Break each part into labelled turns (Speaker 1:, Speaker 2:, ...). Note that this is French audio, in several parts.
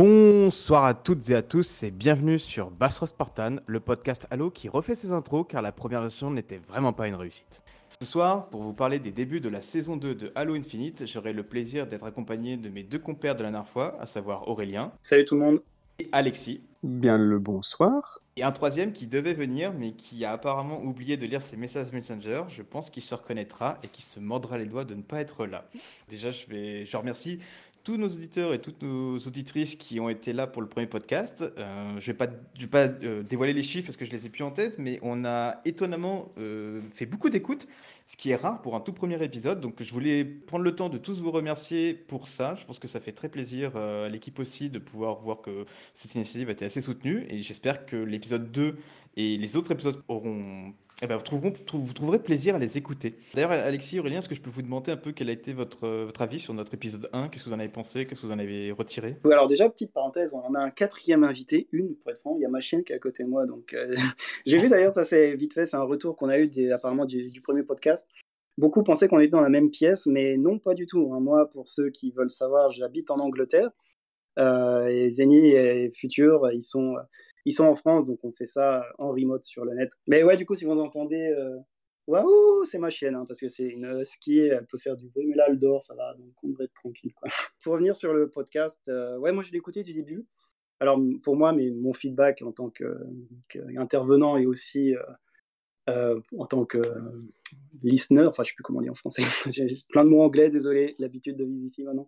Speaker 1: Bonsoir à toutes et à tous et bienvenue sur Bassro Spartan, le podcast Halo qui refait ses intros car la première version n'était vraiment pas une réussite. Ce soir, pour vous parler des débuts de la saison 2 de Halo Infinite, j'aurai le plaisir d'être accompagné de mes deux compères de la dernière fois, à savoir Aurélien.
Speaker 2: Salut tout le monde.
Speaker 1: Et Alexis.
Speaker 3: Bien le bonsoir.
Speaker 1: Et un troisième qui devait venir mais qui a apparemment oublié de lire ses messages Messenger. Je pense qu'il se reconnaîtra et qui se mordra les doigts de ne pas être là. Déjà, je vais, je remercie tous nos auditeurs et toutes nos auditrices qui ont été là pour le premier podcast. Euh, je vais pas, je pas euh, dévoiler les chiffres parce que je les ai plus en tête, mais on a étonnamment euh, fait beaucoup d'écoutes, ce qui est rare pour un tout premier épisode. Donc je voulais prendre le temps de tous vous remercier pour ça. Je pense que ça fait très plaisir à l'équipe aussi de pouvoir voir que cette initiative a été assez soutenue et j'espère que l'épisode 2 et les autres épisodes auront eh ben, vous, trouverez, plaisir à les écouter. D'ailleurs, Alexis, Aurélien, est-ce que je peux vous demander un peu quel a été votre, votre avis sur notre épisode 1 Qu'est-ce que vous en avez pensé? Qu'est-ce que vous en avez retiré?
Speaker 2: Alors déjà, petite parenthèse, on a un quatrième invité, une pour être franc, il y a ma chienne qui est à côté de moi. Donc, euh, J'ai vu d'ailleurs, ça c'est vite fait, c'est un retour qu'on a eu apparemment du, premier podcast. Beaucoup pensaient qu'on était dans la même pièce, mais non, pas du tout. Hein. Moi, pour ceux qui veulent savoir, j'habite en Angleterre. Euh, Zeni et Futur, ils sont ils sont en France, donc on fait ça en remote sur le net. Mais ouais, du coup, si vous entendez, euh, waouh, c'est ma chienne, hein, parce que c'est une ski, elle peut faire du bruit, mais là, elle dort, ça va, donc on devrait être tranquille. Pour revenir sur le podcast, euh, ouais, moi, je l'ai écouté du début. Alors, pour moi, mais mon feedback en tant qu'intervenant et aussi euh, en tant que listener, enfin, je sais plus comment dire en français, j'ai plein de mots anglais, désolé, l'habitude de vivre ici maintenant.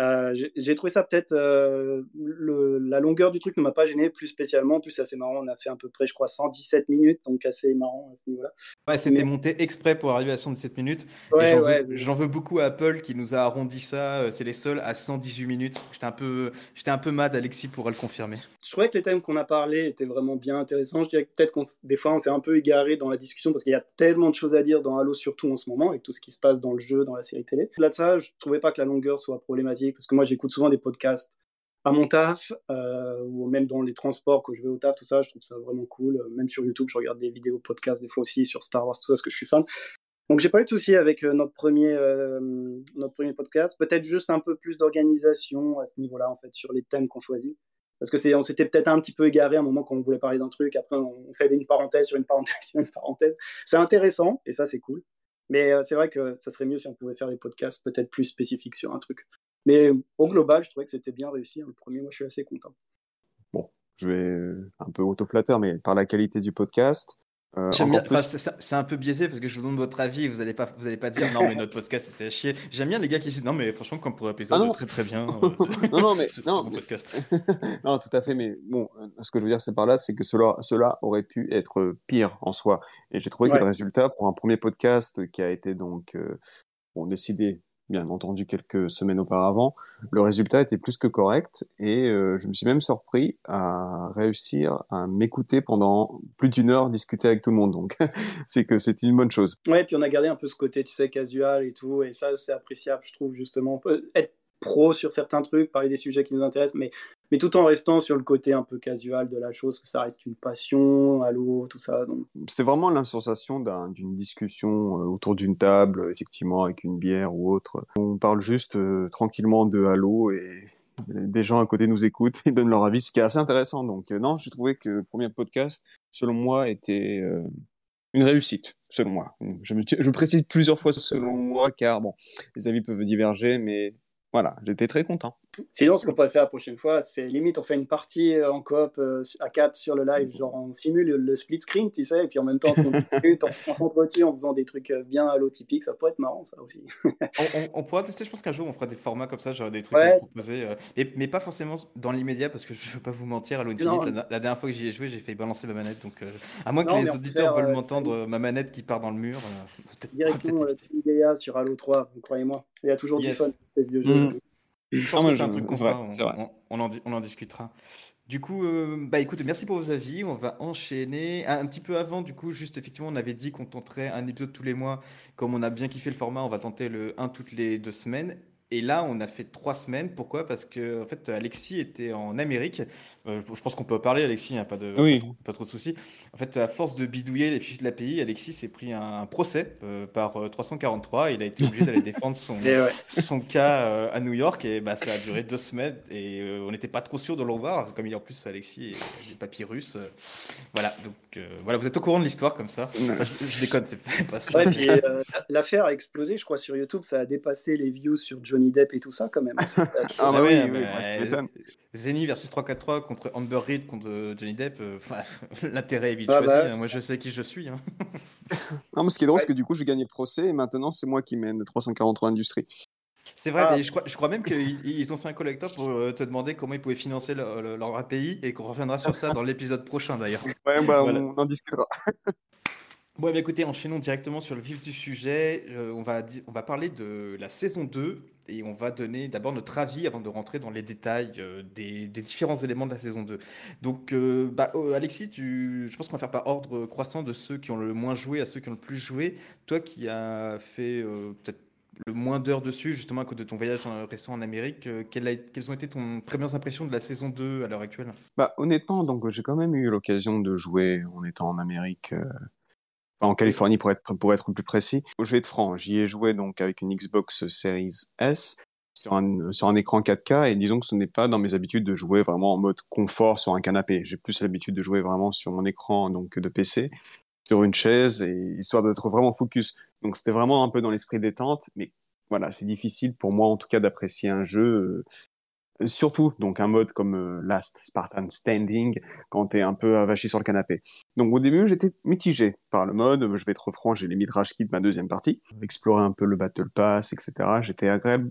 Speaker 2: Euh, j'ai trouvé ça peut-être euh, la longueur du truc ne m'a pas gêné plus spécialement. En plus, c'est assez marrant. On a fait à peu près, je crois, 117 minutes, donc assez marrant à ce niveau-là.
Speaker 1: Ouais, c'était monté exprès pour arriver à 117 minutes. J'en veux, beaucoup à Apple qui nous a arrondi ça. Euh, c'est les seuls à 118 minutes. J'étais un peu, j'étais un peu mad. Alexis pourra le confirmer.
Speaker 2: Je trouvais que les thèmes qu'on a parlé étaient vraiment bien intéressants. Je dirais que peut-être qu'on, des fois, on s'est un peu égaré dans la discussion parce qu'il y a tellement de choses à dire dans Halo, surtout en ce moment, avec tout ce qui se passe dans le jeu, dans la série télé. Là de ça, je trouvais pas que la longueur soit problématique parce que moi j'écoute souvent des podcasts à mon taf euh, ou même dans les transports quand je vais au taf, tout ça, je trouve ça vraiment cool. Même sur YouTube, je regarde des vidéos podcasts des fois aussi sur Star Wars, tout ça, parce que je suis fan. Donc j'ai pas eu de souci avec euh, notre premier euh, notre premier podcast. Peut-être juste un peu plus d'organisation à ce niveau-là en fait sur les thèmes qu'on choisit. Parce que c'est on s'était peut-être un petit peu égaré à un moment quand on voulait parler d'un truc. Après on fait une parenthèse sur une parenthèse sur une parenthèse. C'est intéressant et ça c'est cool. Mais c'est vrai que ça serait mieux si on pouvait faire des podcasts peut-être plus spécifiques sur un truc. Mais au global, je trouvais que c'était bien réussi. Hein. Le premier, moi, je suis assez content.
Speaker 3: Bon, je vais un peu auto-flatter, mais par la qualité du podcast,
Speaker 1: euh, c'est un peu biaisé parce que je vous donne votre avis vous n'allez pas, vous allez pas dire non mais notre podcast c'était à chier. J'aime bien les gars qui disent non mais franchement comme pour épisode ah très très bien. Euh,
Speaker 3: non non mais non podcast. non tout à fait mais bon euh, ce que je veux dire c'est par là c'est que cela cela aurait pu être pire en soi et j'ai trouvé que le résultat pour un premier podcast qui a été donc bon décidé bien entendu quelques semaines auparavant, le résultat était plus que correct et euh, je me suis même surpris à réussir à m'écouter pendant plus d'une heure discuter avec tout le monde. Donc c'est que c'est une bonne chose.
Speaker 2: Ouais, puis on a gardé un peu ce côté, tu sais, casual et tout, et ça c'est appréciable, je trouve justement. Être pro sur certains trucs, parler des sujets qui nous intéressent, mais, mais tout en restant sur le côté un peu casual de la chose, que ça reste une passion, Halo, tout ça.
Speaker 3: C'était vraiment la sensation d'une discussion euh, autour d'une table, effectivement, avec une bière ou autre. On parle juste euh, tranquillement de Halo et des gens à côté nous écoutent et donnent leur avis, ce qui est assez intéressant. Donc euh, non, j'ai trouvé que le premier podcast, selon moi, était une réussite, selon moi. Je, je précise plusieurs fois selon moi, car bon, les avis peuvent diverger, mais voilà, j'étais très content.
Speaker 2: Sinon, ce qu'on pourrait faire la prochaine fois, c'est limite, on fait une partie euh, en coop euh, à 4 sur le live, genre on simule le split screen, tu sais, et puis en même temps, on discute, on s'entretient en faisant des trucs euh, bien à l'eau typique, ça pourrait être marrant, ça aussi.
Speaker 1: on, pourra tester, je pense qu'un jour, on fera des formats comme ça, genre des trucs à proposer, mais, pas forcément dans l'immédiat, parce que je ne veux pas vous mentir, à la, la, dernière fois que j'y ai joué, j'ai fait balancer ma manette, donc à moins que les auditeurs veulent m'entendre, ma manette qui part dans le mur,
Speaker 2: Directement, peut sur Halo 3, croyez-moi, il y a toujours du fun, ces vieux jeux. Mm.
Speaker 1: Je pense que c'est un truc qu'on fera, on, en, on, en, discutera. Du coup, euh, bah écoutez, merci pour vos avis. On va enchaîner. Un, petit peu avant, du coup, juste effectivement, on avait dit qu'on tenterait un épisode tous les mois. Comme on a bien kiffé le format, on va tenter le un toutes les deux semaines. Et là, on a fait trois semaines. Pourquoi? Parce que en fait, Alexis était en Amérique. Euh, je pense qu'on peut parler, Alexis, il n'y a pas, de, pas, trop, de soucis. En fait, à force de bidouiller les fiches de l'API, Alexis s'est pris un, procès euh, par 343. Il a été obligé d'aller défendre son, son cas à New York. Et bah, ça a duré deux semaines. Et on n'était pas trop sûr de le revoir. Comme il y a en plus Alexis et des papiers russes. voilà, donc voilà, vous êtes au courant de l'histoire comme ça. je, déconne, c'est pas ça.
Speaker 2: L'affaire a explosé, je crois, sur YouTube. Ça a dépassé les views sur Johnny Depp et tout ça, quand même.
Speaker 1: ah, bah oui, Zeni versus 343 contre Amber Reed contre Johnny Depp. Euh, l'intérêt est vite ah choisi. Bah. Hein. Moi, je sais qui je suis. Hein.
Speaker 3: non, mais ce qui est drôle, c'est que du coup, j'ai gagné le procès et maintenant, c'est moi qui mène 343 Industries.
Speaker 1: C'est vrai, ah. je, crois, je crois même qu'ils ont fait un collector pour euh, te demander comment ils pouvaient financer leur, API et qu'on reviendra sur ça dans l'épisode prochain d'ailleurs.
Speaker 3: Ouais, bah, on en discutera.
Speaker 1: Bon, eh écoutez, enchaînons directement sur le vif du sujet. Euh, on, va, on va parler de la saison 2 et on va donner d'abord notre avis avant de rentrer dans les détails euh, des, différents éléments de la saison 2. Donc, euh, bah, Alexis, tu, je pense qu'on va faire par ordre croissant de ceux qui ont le moins joué à ceux qui ont le plus joué. Toi qui as fait peut-être le moins d'heures dessus, justement à cause de ton voyage récent en Amérique, quelles, ont été tes premières impressions de la saison 2 à l'heure actuelle?
Speaker 3: Bah, Honnêtement, j'ai quand même eu l'occasion de jouer en étant en Amérique en Californie pour être, pour être plus précis. Je vais être franc, j'y ai joué donc avec une Xbox Series S sur un, sur un écran 4K et disons que ce n'est pas dans mes habitudes de jouer vraiment en mode confort sur un canapé. J'ai plus l'habitude de jouer vraiment sur mon écran donc de PC, sur une chaise et histoire d'être vraiment focus. Donc c'était vraiment un peu dans l'esprit détente, mais voilà, c'est difficile pour moi en tout cas d'apprécier un jeu euh, surtout donc un mode comme euh, Last Spartan Standing quand t'es un peu avachi sur le canapé. Donc au début j'étais mitigé par le mode, je vais être franc, j'ai les midrash kits de ma deuxième partie, explorer un peu le Battle Pass, etc. J'étais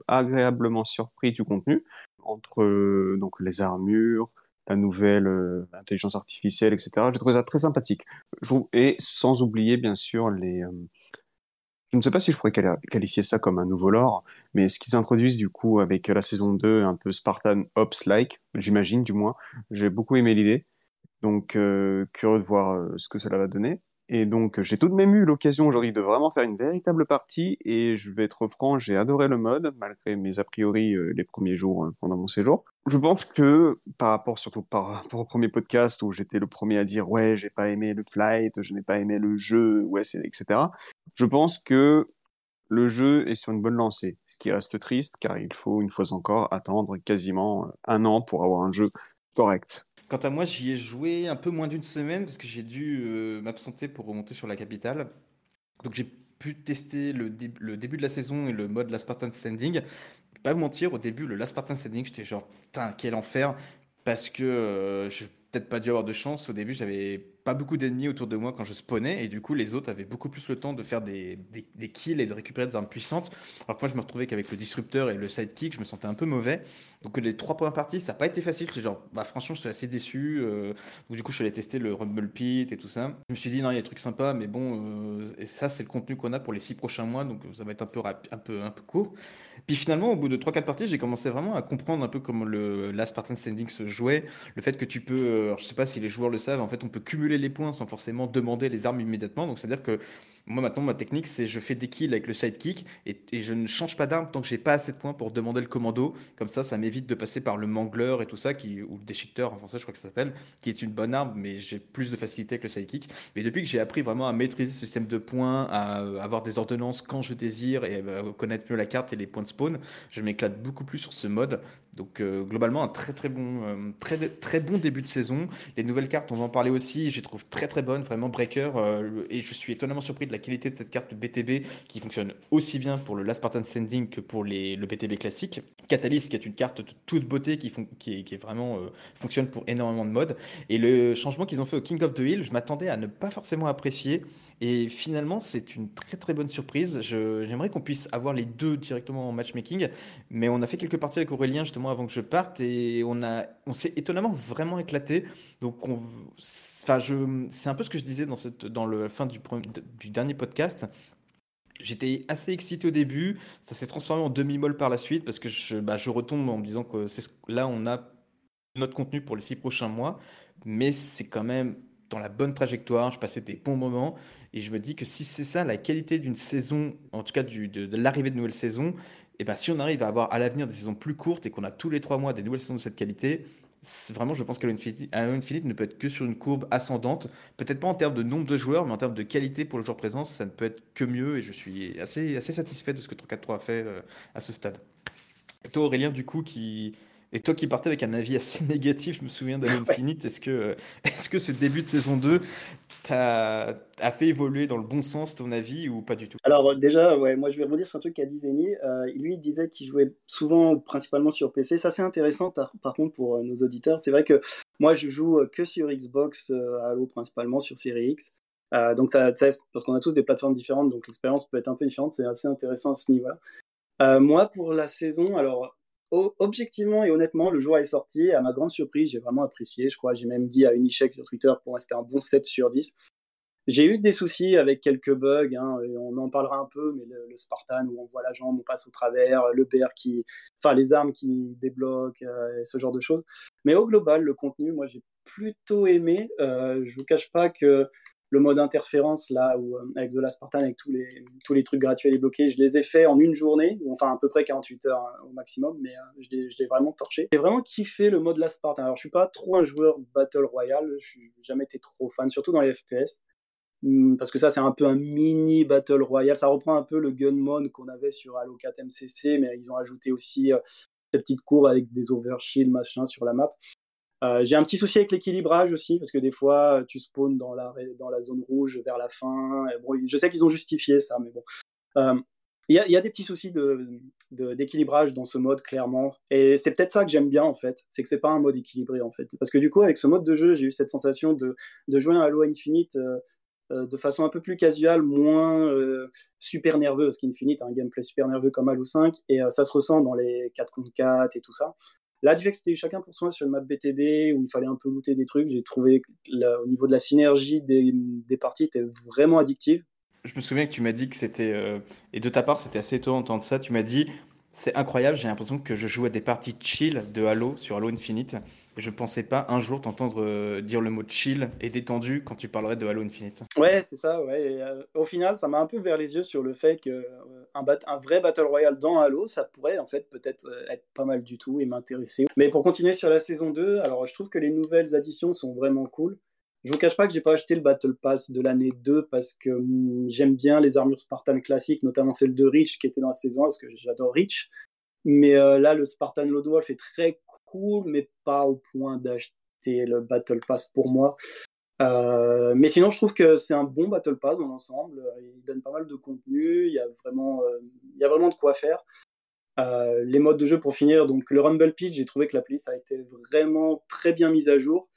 Speaker 3: agréablement surpris du contenu entre euh, donc les armures, la nouvelle euh, intelligence artificielle, etc. J'ai trouvé ça très sympathique. Et sans oublier bien sûr les je ne sais pas si je pourrais qualifier ça comme un nouveau lore, mais ce qu'ils introduisent du coup avec la saison 2, un peu Spartan Ops-like, j'imagine du moins, j'ai beaucoup aimé l'idée. Donc euh, curieux de voir euh, ce que cela va donner. Et donc, j'ai tout de même eu l'occasion aujourd'hui de vraiment faire une véritable partie. Et je vais être franc, j'ai adoré le mode, malgré mes a priori euh, les premiers jours euh, pendant mon séjour. Je pense que, par rapport surtout par rapport au premier podcast où j'étais le premier à dire ouais, j'ai pas aimé le flight, je n'ai pas aimé le jeu, ouais, etc. Je pense que le jeu est sur une bonne lancée. Ce qui reste triste, car il faut une fois encore attendre quasiment un an pour avoir un jeu correct.
Speaker 1: Quant à moi, j'y ai joué un peu moins d'une semaine parce que j'ai dû euh, m'absenter pour remonter sur la capitale. Donc j'ai pu tester le, début de la saison et le mode Last Spartan Standing. Pas vous mentir, au début, le Last Spartan Standing, j'étais genre, putain, quel enfer. Parce que euh, je peut-être pas dû avoir de chance. Au début, j'avais pas beaucoup d'ennemis autour de moi quand je spawnais, et du coup, les autres avaient beaucoup plus le temps de faire des, kills et de récupérer des armes puissantes. Alors que moi, je me retrouvais qu'avec le disrupteur et le sidekick, je me sentais un peu mauvais. Donc, les trois premières parties, ça n'a pas été facile. J'étais genre, bah, franchement, je suis assez déçu. Euh. donc, du coup, je suis allé tester le Rumble Pit et tout ça. Je me suis dit, non, il y a des trucs sympas, mais bon, euh, et ça, c'est le contenu qu'on a pour les six prochains mois, donc ça va être un peu, un peu, un peu court. Puis finalement, au bout de 3-4 parties, j'ai commencé vraiment à comprendre un peu comment le Last Spartan Standing se jouait. Le fait que tu peux, euh, alors je sais pas si les joueurs le savent, en fait, on peut cumuler les points sans forcément demander les armes immédiatement. Donc c'est-à-dire que moi maintenant, ma technique, c'est je fais des kills avec le sidekick et, et je ne change pas d'arme tant que j'ai pas assez de points pour demander le commando. Comme ça, ça m'évite de passer par le mangler et tout ça, ou le déchiqueteur en français, je crois que ça s'appelle, qui est une bonne arme, mais j'ai plus de facilité avec le sidekick. Mais depuis que j'ai appris vraiment à maîtriser ce système de points, à avoir des ordonnances quand je désire et à connaître mieux la carte et les points de spawn, je m'éclate beaucoup plus sur ce mode. Donc euh, globalement un très très bon euh, très très bon début de saison. Les nouvelles cartes, on va en parler aussi, je les trouve très très bonnes, vraiment breaker euh, et je suis étonnamment surpris de la qualité de cette carte BTB qui fonctionne aussi bien pour le Last Spartan Sending que pour les, le BTB classique. Catalyst qui est une carte de toute beauté qui, vraiment fonctionne pour énormément de modes et le changement qu'ils ont fait au King of the Hill, je m'attendais à ne pas forcément apprécier et finalement, c'est une très très bonne surprise. J'aimerais qu'on puisse avoir les deux directement en matchmaking, mais on a fait quelques parties avec Aurélien justement avant que je parte et on, on s'est étonnamment vraiment éclaté. Donc, on, enfin, c'est un peu ce que je disais dans, cette, dans le fin du, du dernier podcast. J'étais assez excité au début, ça s'est transformé en demi-molle par la suite parce que je, bah, je retombe en me disant que là on a notre contenu pour les six prochains mois, mais c'est quand même dans la bonne trajectoire, je passais des bons moments, et je me dis que si c'est ça la qualité d'une saison, en tout cas de, l'arrivée de nouvelle saison, Et ben si on arrive à avoir à l'avenir des saisons plus courtes et qu'on a tous les trois mois des nouvelles saisons de cette qualité, vraiment, je pense que Infinite, ne peut être que sur une courbe ascendante. Peut-être pas en termes de nombre de joueurs, mais en termes de qualité pour le joueur présent, ça ne peut être que mieux. Et je suis assez, satisfait de ce que 343 a fait euh, à ce stade. Toi, Aurélien, du coup, qui, et toi qui partais avec un avis assez négatif, je me souviens d'Halo Infinite, est-ce que, est que ce début de saison 2 t'a a fait évoluer dans le bon sens ton avis ou pas du tout?
Speaker 2: Alors déjà, ouais, moi je vais rebondir sur un truc qu'a dit Zeni. Euh, lui, il disait qu'il jouait souvent, principalement sur PC. Ça c'est intéressant par contre pour euh, nos auditeurs. C'est vrai que moi je joue euh, que sur Xbox Halo principalement sur Series X. donc ça, parce qu'on a tous des plateformes différentes, donc l'expérience peut être un peu différente. C'est assez intéressant à ce niveau-là. moi pour la saison, alors objectivement et honnêtement, le joueur est sorti. À ma grande surprise, j'ai vraiment apprécié. Je crois, j'ai même dit à Unicheck sur Twitter, pour c'était un bon 7 sur 10. J'ai eu des soucis avec quelques bugs, hein, on en parlera un peu, mais le, Spartan où on voit la jambe, on passe au travers, le PR qui, enfin les armes qui débloquent, euh, ce genre de choses. Mais au global, le contenu, moi j'ai plutôt aimé. Euh, je vous cache pas que le mode interférence là où euh, avec The Last Spartan avec tous les tous les trucs gratuits et bloqués je les ai fait en une journée enfin à peu près 48 heures hein, au maximum mais euh, je l'ai vraiment torché. J'ai vraiment kiffé le mode Last Spartan. Alors je suis pas trop un joueur battle royale je n'ai jamais été trop fan surtout dans les FPS hmm, parce que ça c'est un peu un mini battle royale. Ça reprend un peu le gun mode qu'on avait sur Halo 4 MCC mais ils ont ajouté aussi euh, ces petites cours avec des overshield machin sur la map euh, j'ai un petit souci avec l'équilibrage aussi, parce que des fois, tu spawns dans la, dans la zone rouge vers la fin. Je sais qu'ils ont justifié ça, mais bon. Euh, il y, a des petits soucis d'équilibrage dans ce mode, clairement. Et c'est peut-être ça que j'aime bien, en fait. C'est que c'est pas un mode équilibré, en fait. Parce que du coup, avec ce mode de jeu, j'ai eu cette sensation de, de jouer à Halo Infinite euh, de façon un peu plus casual, moins super nerveux. Parce qu'Infinite a un gameplay super nerveux comme Halo 5. Et ça se ressent dans les 4 contre 4 et tout ça. Là, du fait que c'était chacun pour soi sur une map BTB où il fallait un peu looter des trucs, j'ai trouvé au niveau de la synergie des, des parties, était vraiment addictive.
Speaker 1: Je me souviens que tu m'as dit que c'était, euh, et de ta part, c'était assez étonnant d'entendre ça. Tu m'as dit, c'est incroyable, j'ai l'impression que je joue à des parties chill de Halo sur Halo Infinite. Je pensais pas un jour t'entendre euh, dire le mot chill et détendu quand tu parlerais de Halo Infinite.
Speaker 2: Ouais, c'est ça, ouais. Euh, au final, ça m'a un peu vers les yeux sur le fait qu'un euh, un vrai Battle Royale dans Halo, ça pourrait en fait peut-être être pas mal du tout et m'intéresser. Mais pour continuer sur la saison 2, alors je trouve que les nouvelles additions sont vraiment cool. Je vous cache pas que j'ai pas acheté le Battle Pass de l'année 2 parce que hmm, j'aime bien les armures Spartan classiques, notamment celle de Reach qui était dans la saison 1 parce que j'adore Reach. Mais là, le Spartan Load Wolf est très cool, mais pas au point d'acheter le Battle Pass pour moi. Euh, mais sinon, je trouve que c'est un bon Battle Pass dans l'ensemble. Il donne pas mal de contenu. Il y a vraiment, euh, il y a vraiment de quoi faire. Euh, les modes de jeu pour finir, donc le Rumble Pitch, j'ai trouvé que la playlist a été vraiment très bien mise à jour.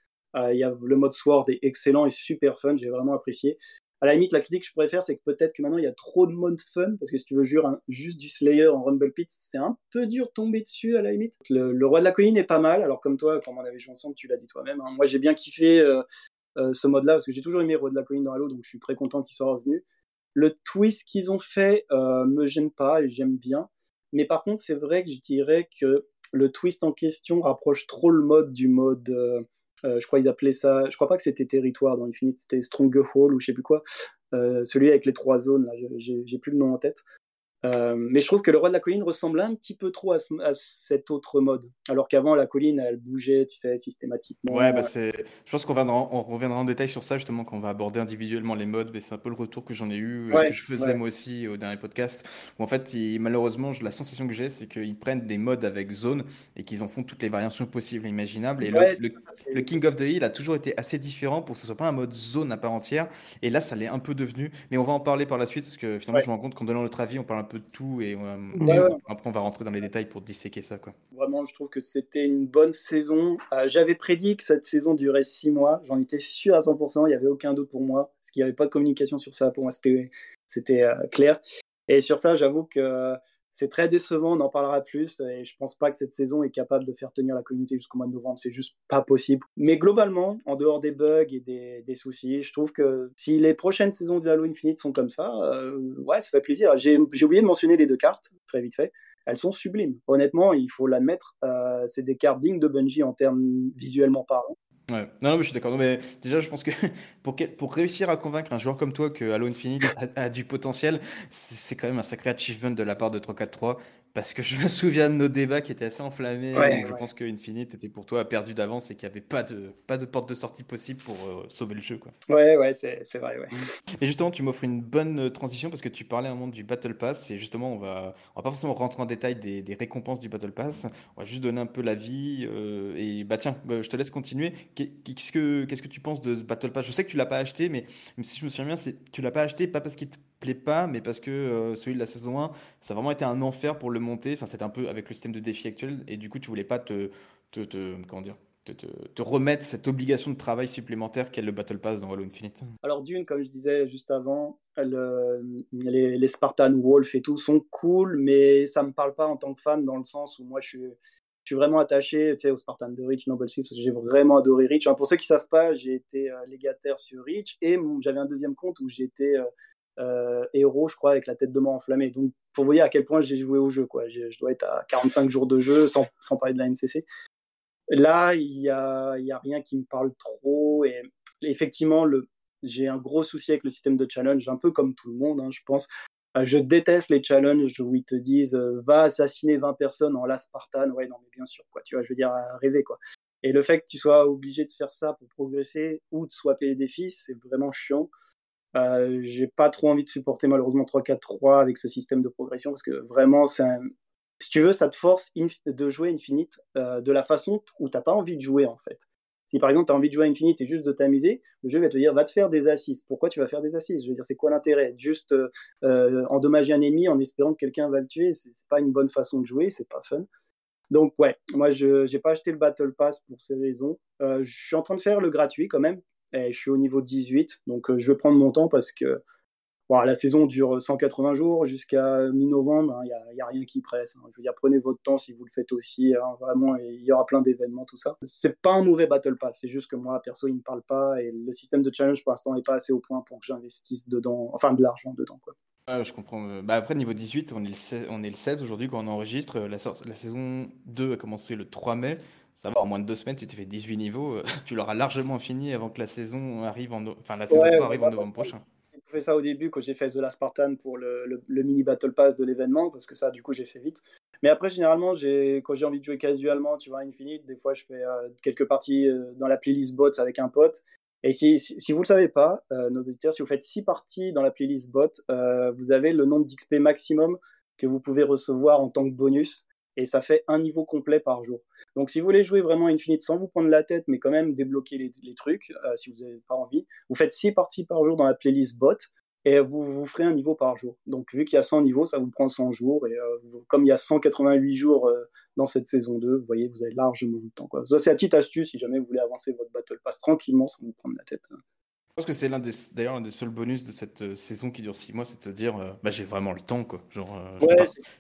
Speaker 2: Il y a le mode Sword est excellent et super fun, j'ai vraiment apprécié à la limite, la critique que je pourrais faire, c'est que peut-être que maintenant il y a trop de mode fun, parce que si tu veux jouer juste du Slayer en Rumble Pit, c'est un peu dur de tomber dessus à la limite. Le, Roi de la Colline est pas mal, alors comme toi, quand on avait joué ensemble, tu l'as dit toi-même. Hein. Moi j'ai bien kiffé euh, euh, ce mode-là, parce que j'ai toujours aimé Roi de la Colline dans Halo, donc je suis très content qu'il soit revenu. Le twist qu'ils ont fait euh, me gêne pas et j'aime bien. Mais par contre, c'est vrai que je dirais que le twist en question rapproche trop le mode du mode euh, je crois qu'ils appelaient ça, je crois pas que c'était territoire dans Infinite, c'était Stronghold ou je sais plus quoi. Euh, celui avec les trois zones, j'ai plus le nom en tête. Euh, mais je trouve que le roi de la colline ressemble un petit peu trop à, cet autre mode. Alors qu'avant, la colline, elle bougeait, tu sais, systématiquement.
Speaker 1: Ouais, bah c'est... je pense qu'on on reviendra en détail sur ça, justement, quand on va aborder individuellement les modes. Mais c'est un peu le retour que j'en ai eu, euh, que je faisais moi aussi au dernier podcast. Où en fait, malheureusement, la sensation que j'ai, c'est qu'ils prennent des modes avec zone et qu'ils en font toutes les variations possibles et imaginables. Et le, King of the Hill a toujours été assez différent pour que ce soit pas un mode zone à part entière. Et là, ça l'est un peu devenu. Mais on va en parler par la suite, parce que finalement, je me rends compte qu'en donnant notre avis, on parle un peu de tout et euh, après on va rentrer dans les détails pour disséquer ça. Quoi.
Speaker 2: Vraiment, je trouve que c'était une bonne saison. Euh, j'avais prédit que cette saison durait six mois, j'en étais sûr à 100%, il n'y avait aucun doute pour moi, parce qu'il n'y avait pas de communication sur ça, pour moi c'était euh, clair. Et sur ça, j'avoue que c'est très décevant, on en parlera plus, et je pense pas que cette saison est capable de faire tenir la communauté jusqu'au mois de novembre, c'est juste pas possible. Mais globalement, en dehors des bugs et des, soucis, je trouve que si les prochaines saisons de Halo Infinite sont comme ça, euh, ouais, ça fait plaisir. J'ai oublié de mentionner les deux cartes, très vite fait. Elles sont sublimes. Honnêtement, il faut l'admettre. Euh, c'est des cartes dignes de Bungie en termes visuellement parlant.
Speaker 1: Ouais. Non, non, mais je suis d'accord. Mais déjà, je pense que pour, pour réussir à convaincre un joueur comme toi que Halo Infinite a, du potentiel, c'est quand même un sacré achievement de la part de 343. Parce que je me souviens de nos débats qui étaient assez enflammés. je pense que Infinite était pour toi perdu d'avance et qu'il n'y avait pas de, pas de porte de sortie possible pour euh, sauver le jeu. Quoi.
Speaker 2: Ouais, ouais, c'est, vrai. Ouais.
Speaker 1: Et justement, tu m'offres une bonne euh, transition parce que tu parlais un moment du Battle Pass. Et justement, on va, on va pas forcément rentrer en détail des, des, récompenses du Battle Pass. On va juste donner un peu l'avis. Euh, et bah tiens, bah, je te laisse continuer. Qu'est-ce que, qu'est-ce que tu penses de ce Battle Pass? Je sais que tu l'as pas acheté, mais si je me souviens bien, c'est, tu l'as pas acheté pas parce qu'il te plaît pas, mais parce que euh, celui de la saison 1, ça a vraiment été un enfer pour le monter. Enfin, c'était un peu avec le système de défi actuel, et du coup, tu voulais pas te, te, comment dire, te, te, remettre cette obligation de travail supplémentaire qu'est le Battle Pass dans Halo Infinite.
Speaker 2: Alors Dune, comme je disais juste avant, les, les Spartan Wolf et tout sont cool, mais ça me parle pas en tant que fan dans le sens où moi je suis je suis vraiment attaché au Spartan de Reach, Noble Six, parce que j'ai vraiment adoré Reach. pour ceux qui ne savent pas, j'ai été euh, légataire sur Reach et j'avais un deuxième compte où j'étais euh, euh, héros, je crois, avec la tête de mort enflammée. Donc, pour vous dire à quel point j'ai joué au jeu, quoi. Je dois être à 45 jours de jeu, sans, parler de la NCC. Là, il n'y a, y a rien qui me parle trop. Et effectivement, j'ai un gros souci avec le système de challenge, un peu comme tout le monde, hein, je pense. Euh, je déteste les challenges où ils te disent euh, va assassiner 20 personnes en last Spartan. Ouais, non, mais bien sûr, quoi. Tu vois, je veux dire, rêver, quoi. Et le fait que tu sois obligé de faire ça pour progresser ou de swapper les défis, c'est vraiment chiant. Euh, j'ai pas trop envie de supporter malheureusement 3-4-3 avec ce système de progression parce que vraiment, si tu veux, ça te force de jouer Infinite euh, de la façon où t'as pas envie de jouer en fait. Si par exemple tu as envie de jouer Infinite et juste de t'amuser, le jeu va te dire va te faire des assises. Pourquoi tu vas faire des assises? Je veux dire, c'est quoi l'intérêt? Juste euh, endommager un ennemi en espérant que quelqu'un va le tuer, c'est pas une bonne façon de jouer, c'est pas fun. Donc ouais, moi je n'ai pas acheté le Battle Pass pour ces raisons. je suis en train de faire le gratuit quand même, et je suis au niveau 18, donc euh, je vais prendre mon temps parce que la saison dure 180 jours jusqu'à mi-novembre. Il hein, n'y a, rien qui presse. Hein. Prenez votre temps si vous le faites aussi. Hein, vraiment, il y aura plein d'événements, tout ça. C'est pas un mauvais Battle Pass. C'est juste que moi, perso, il me parle pas. Et le système de challenge, pour l'instant, n'est pas assez au point pour que j'investisse dedans, enfin de l'argent dedans.
Speaker 1: Ah, je comprends. Bah, après, niveau 18, on est le 16, on est le 16 aujourd'hui quand on enregistre. La, la saison 2 a commencé le 3 mai. Ça va, en moins de deux semaines, tu t'es fait 18 niveaux. Euh, tu l'auras largement fini avant que la saison arrive en, enfin, la saison arrive en novembre prochain.
Speaker 2: J'ai fait ça au début quand j'ai fait The Last Spartan pour le, le, mini Battle Pass de l'événement, parce que ça, du coup, j'ai fait vite. Mais après, généralement, quand j'ai envie de jouer casuellement, tu vois, Infinite, des fois, je fais euh, quelques parties euh, dans la playlist bots avec un pote. Et si, si, vous ne le savez pas, nos auditeurs, si vous faites six parties dans la playlist bot, vous avez le nombre d'XP maximum que vous pouvez recevoir en tant que bonus et ça fait un niveau complet par jour. Donc si vous voulez jouer vraiment Infinite sans vous prendre la tête, mais quand même débloquer les, trucs, euh, si vous n'avez pas envie, vous faites 6 parties par jour dans la playlist bot, et vous, vous ferez un niveau par jour. Donc vu qu'il y a 100 niveaux, ça vous prend 100 jours, et euh, comme il y a 188 jours euh, dans cette saison 2, vous voyez, vous avez largement le temps. Ça c'est la petite astuce si jamais vous voulez avancer votre Battle Pass tranquillement sans vous prendre la tête. Hein.
Speaker 1: Je pense que c'est l'un des, d'ailleurs, un des seuls bonus de cette euh, saison qui dure 6 mois, c'est de se dire, euh, bah, j'ai vraiment le temps, quoi. Genre, euh,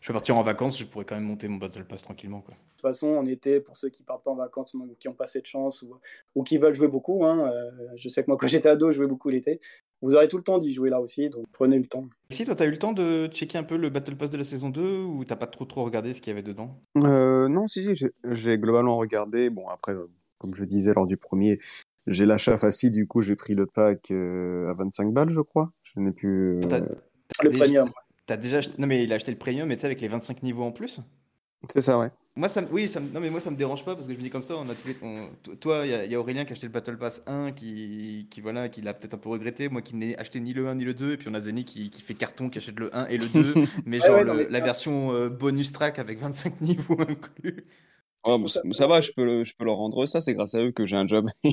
Speaker 1: je, vais partir en vacances, je pourrais quand même monter mon Battle Pass tranquillement, quoi. De
Speaker 2: toute façon, en été, pour ceux qui partent pas en vacances ou qui ont pas cette chance ou, ou qui veulent jouer beaucoup, hein, je sais que moi, quand j'étais ado, je jouais beaucoup l'été. Vous aurez tout le temps d'y jouer là aussi, donc prenez le temps.
Speaker 1: Si toi, tu as eu le temps de checker un peu le Battle Pass de la saison 2 ou t'as pas trop trop regardé ce qu'il y avait dedans?
Speaker 3: Non, si, si, j'ai globalement regardé. Bon, après, comme je disais lors du premier, j'ai l'achat facile, du coup, j'ai pris le pack euh, à 25 balles, je crois. Je n'ai plus.
Speaker 2: Euh, le premium.
Speaker 1: T'as déjà acheté... Non, mais il a acheté le premium, mais tu sais, avec les 25 niveaux en plus
Speaker 3: C'est ça, ouais.
Speaker 1: Moi, ça, oui, ça, non, mais moi, ça me dérange pas parce que je me dis comme ça, on a tous les, toi, il y, a Aurélien qui a acheté le Battle Pass 1, qui, qui voilà, qui l'a peut-être un peu regretté. Moi, qui n'ai acheté ni le 1 ni le 2, et puis on a Zeni qui, qui fait carton, qui achète le 1 et le 2, mais genre la version euh, bonus track avec 25 niveaux inclus.
Speaker 3: Oh, ça, va, je peux, le, je peux leur rendre ça, c'est grâce à eux que j'ai un job.
Speaker 1: non,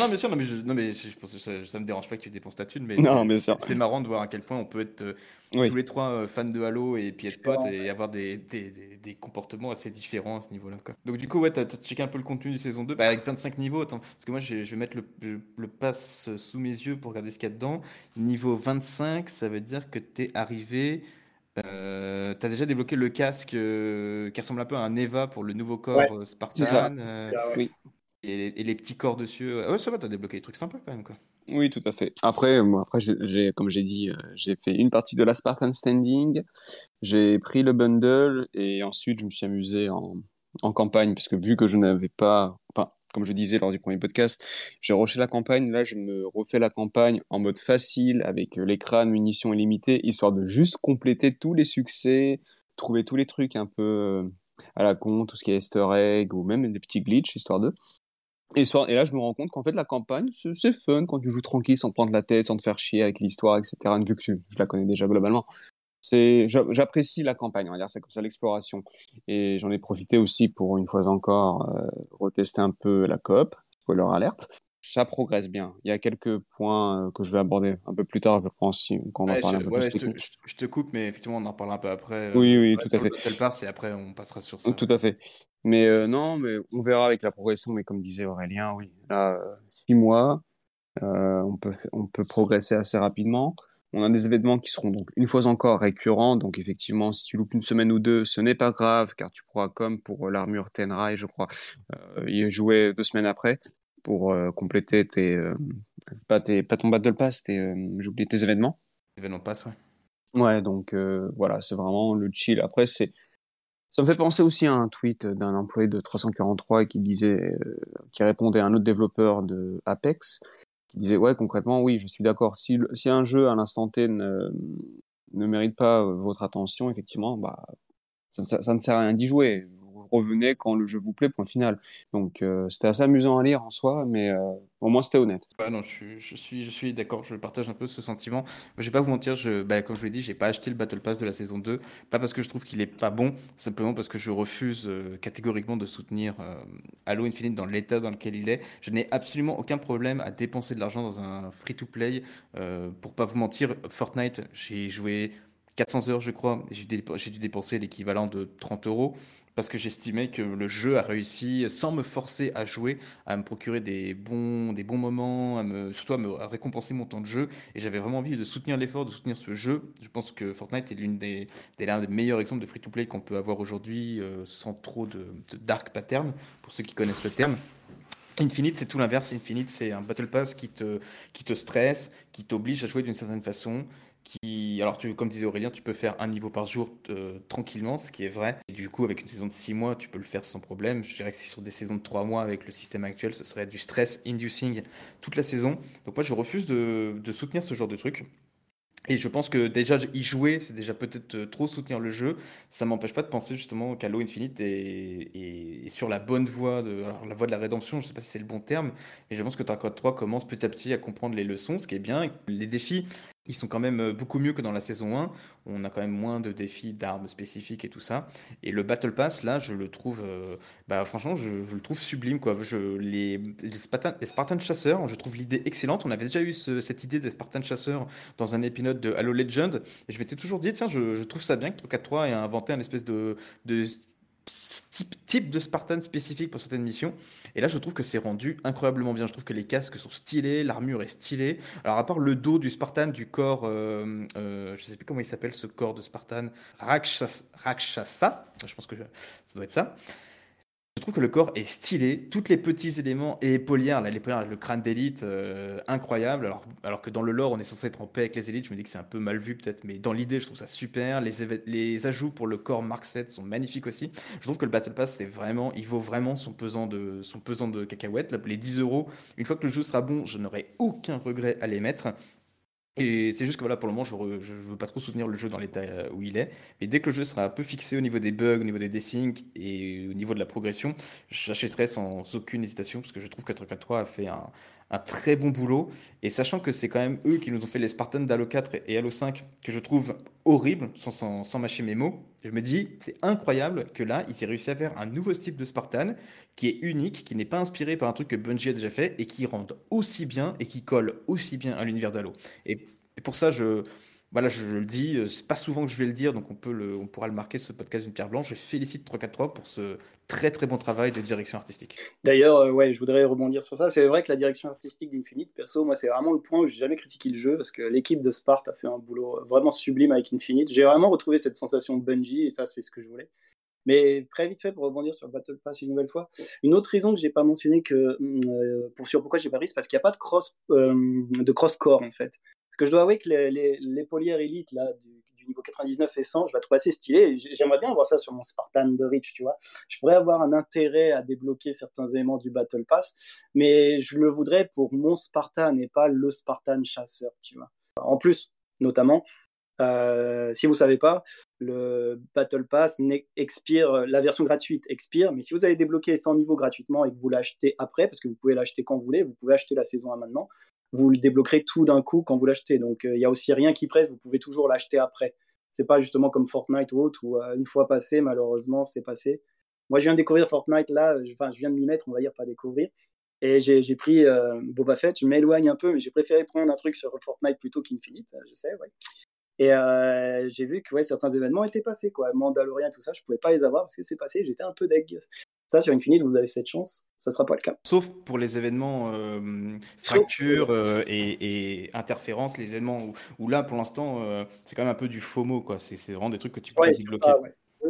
Speaker 1: non, bien sûr, non, mais, je, non, mais je pense que ça, ça me dérange pas que tu dépenses ta thune, mais c'est marrant de voir à quel point on peut être euh, tous les trois euh, fans de Halo et puis être potes et avoir des, des, des, comportements assez différents à ce niveau-là. Donc, du coup, ouais, tu as, checké un peu le contenu de saison 2, bah, avec 25 niveaux, attends, parce que moi, je, vais mettre le, le, pass sous mes yeux pour regarder ce qu'il y a dedans. Niveau 25, ça veut dire que tu es arrivé. Euh, tu as déjà débloqué le casque euh, qui ressemble un peu à un Eva pour le nouveau corps euh, Spartan. oui. Et les, petits corps dessus. Ouais, ça va, tu as débloqué des trucs sympas quand même. Quoi.
Speaker 3: Oui, tout à fait. Après, moi, après j'ai, comme j'ai dit, j'ai fait une partie de la Spartan Standing. J'ai pris le bundle et ensuite je me suis amusé en, en campagne parce que vu que je n'avais pas. Enfin, comme je disais lors du premier podcast, j'ai rushé la campagne. Là, je me refais la campagne en mode facile avec l'écran, munitions illimitées, histoire de juste compléter tous les succès, trouver tous les trucs un peu euh, à la con, tout ce qui est Easter egg ou même des petits glitches, histoire de. Et, là, je me rends compte qu'en fait, la campagne, c'est fun quand tu joues tranquille, sans prendre la tête, sans te faire chier avec l'histoire, etc. Vu que je la connais déjà globalement. C'est, j'apprécie la campagne, on va dire, c'est comme ça l'exploration. Et j'en ai profité aussi pour, une fois encore, euh, retester un peu la coop, spoiler alerte ça progresse bien. Il y a quelques points euh, que je vais aborder un peu plus tard, je pense, si, quand on va parler
Speaker 1: je,
Speaker 3: un peu
Speaker 1: je, te, je, te, coupe, mais effectivement, on en parlera un peu après.
Speaker 3: Euh, oui, oui, tout à fait.
Speaker 1: part, et après, on passera sur ça.
Speaker 3: Tout à fait. Mais euh, non, mais on verra avec la progression. Mais comme disait Aurélien, oui, là, six mois, on, peut, on peut progresser assez rapidement. On a des événements qui seront donc une fois encore récurrents. Donc effectivement, si tu loupes une semaine ou deux, ce n'est pas grave, car tu pourras, comme pour l'armure Tenrai, je crois, y jouer deux semaines après pour euh, compléter tes, euh, pas tes, pas ton battle pass, tes, euh, j'ai oublié tes événements.
Speaker 1: Événements pass, ouais.
Speaker 3: Ouais, donc voilà, c'est vraiment le chill. Après, c'est, ça me fait penser aussi à un tweet d'un employé de 343 qui disait, qui répondait à un autre développeur de Apex, qui disait ouais concrètement oui, je suis d'accord. Si, si un jeu à l'instant T ne, mérite pas votre attention, effectivement, bah ça, ça ne sert à rien d'y jouer revenez quand le jeu vous plaît, point final. Donc euh, c'était assez amusant à lire en soi, mais euh, au moins c'était honnête.
Speaker 1: non, je, suis, d'accord, je partage un peu ce sentiment. Je vais pas vous mentir, bah, comme je l'ai dit, j'ai pas acheté le Battle Pass de la saison 2, pas parce que je trouve qu'il est pas bon, simplement parce que je refuse euh, catégoriquement de soutenir Halo Infinite dans l'état dans lequel il est. Je n'ai absolument aucun problème à dépenser de l'argent dans un free-to-play. pour pas vous mentir, Fortnite, j'ai joué 400 heures, je crois. J'ai dû dépenser l'équivalent de 30 euros parce que j'estimais que le jeu a réussi, sans me forcer à jouer, à me procurer des bons, des bons moments, à me, surtout à me récompenser mon temps de jeu. Et j'avais vraiment envie de soutenir l'effort, de soutenir ce jeu. Je pense que Fortnite est l'une des, l'un des meilleurs exemples de free-to-play qu'on peut avoir aujourd'hui, euh, sans trop de, dark pattern, pour ceux qui connaissent le terme. Infinite, c'est tout l'inverse. Infinite, c'est un battle pass qui te, qui te stresse, qui t'oblige à jouer d'une certaine façon, alors tu, comme disait Aurélien, tu peux faire un niveau par jour euh, tranquillement, ce qui est vrai. Et du coup, avec une saison de 6 mois, tu peux le faire sans problème. Je dirais que si sur des saisons de 3 mois, avec le système actuel, ce serait du stress inducing toute la saison. Donc moi, je refuse de, soutenir ce genre de truc. Et je pense que déjà y jouer, c'est déjà peut-être euh, trop soutenir le jeu. Ça m'empêche pas de penser justement qu'Halo Infinite est, sur la bonne voie, de, la voie de la rédemption, je sais pas si c'est le bon terme, mais je pense que Tarkov 3 commence petit à petit à comprendre les leçons, ce qui est bien. Les défis, ils sont quand même euh, beaucoup mieux que dans la saison 1. On a quand même moins de défis d'armes spécifiques et tout ça. Et le Battle Pass, là, je le trouve, euh, bah, franchement, je, le trouve sublime. Quoi. Je, les, les, Spartan, chasseurs, je trouve l'idée excellente. On avait déjà eu cette idée des Spartan chasseurs dans un épisode de Halo Legend. Et je m'étais toujours dit, tiens, je, trouve ça bien que 3 ait inventé un espèce de type, type de Spartan spécifique pour certaines missions. Et là, je trouve que c'est rendu incroyablement bien. Je trouve que les casques sont stylés, l'armure est stylée. Alors, à part le dos du Spartan, du corps, euh, euh, je sais plus comment il s'appelle ce corps de Spartan, Rakshasa, Rakshasa, je pense que ça doit être ça. Je trouve que le corps est stylé, tous les petits éléments et épaulières, là, le crâne d'élite, euh, incroyable. Alors, alors que dans le lore, on est censé être en paix avec les élites, je me dis que c'est un peu mal vu peut-être, mais dans l'idée, je trouve ça super. Les, les ajouts pour le corps Mark 7 sont magnifiques aussi. Je trouve que le Battle Pass, c'est vraiment, il vaut vraiment son pesant de, son pesant de cacahuètes. les 10 euros, une fois que le jeu sera bon, je n'aurai aucun regret à les mettre. Et c'est juste que voilà, pour le moment, je ne veux pas trop soutenir le jeu dans l'état euh, où il est. Mais dès que le jeu sera un peu fixé au niveau des bugs, au niveau des desyncs et au niveau de la progression, j'achèterai sans aucune hésitation parce que je trouve que 4 a fait un, un, très bon boulot. Et sachant que c'est quand même eux qui nous ont fait les Spartans d'Halo 4 et Halo 5 que je trouve horribles, sans, sans, sans mâcher mes mots, je me dis, c'est incroyable que là, ils aient réussi à faire un nouveau style de Spartan qui est unique, qui n'est pas inspiré par un truc que Bungie a déjà fait et qui rend aussi bien et qui colle aussi bien à l'univers d'Halo. Et, pour ça, je, voilà, je, le dis, euh, c'est pas souvent que je vais le dire, donc on, peut le, on pourra le marquer ce podcast d'une pierre blanche. Je félicite 343 pour ce très très bon travail de direction artistique.
Speaker 2: D'ailleurs, euh, ouais, je voudrais rebondir sur ça. C'est vrai que la direction artistique d'Infinite, perso, moi, c'est vraiment le point où j'ai jamais critiqué le jeu parce que l'équipe de Sparte a fait un boulot vraiment sublime avec Infinite. J'ai vraiment retrouvé cette sensation de Bungie et ça, c'est ce que je voulais. Mais très vite fait pour rebondir sur Battle Pass une nouvelle fois. Une autre raison que j'ai pas mentionné que euh, pour sur pourquoi j'ai pas pris, c'est parce qu'il n'y a pas de cross euh, de cross core en fait. Que je dois avouer que polières élites là du, niveau 99 et 100, je la trouve assez stylée. J'aimerais bien avoir ça sur mon Spartan de Reach, tu vois. Je pourrais avoir un intérêt à débloquer certains éléments du Battle Pass, mais je le voudrais pour mon Spartan et pas le Spartan chasseur, tu vois. En plus, notamment, euh, si vous ne savez pas, le Battle Pass expire, la version gratuite expire, mais si vous avez débloqué 100 niveaux gratuitement et que vous l'achetez après, parce que vous pouvez l'acheter quand vous voulez, vous pouvez acheter la saison 1 maintenant, vous le débloquerez tout d'un coup quand vous l'achetez. Donc il n'y a aussi rien qui presse, vous pouvez toujours l'acheter après. C'est pas justement comme Fortnite ou autre, où une fois passé, malheureusement, c'est passé. Moi, je viens de découvrir Fortnite là, enfin, je viens de m'y mettre, on va dire, pas découvrir. Et j'ai pris euh, Boba Fett, je m'éloigne un peu, mais j'ai préféré prendre un truc sur Fortnite plutôt qu'Infinite, je sais, ouais. Et euh, j'ai vu que certains événements étaient passés, quoi. Mandalorian, tout ça, je pouvais pas les avoir parce que c'est passé, j'étais un peu deg. Ça, sur Infinite, vous avez cette chance, ça sera pas le cas.
Speaker 1: Sauf pour les événements euh, fractures euh, et, interférences, les événements où, là, pour l'instant, euh, c'est quand même un peu du FOMO, quoi. C'est vraiment des trucs que tu peux débloquer.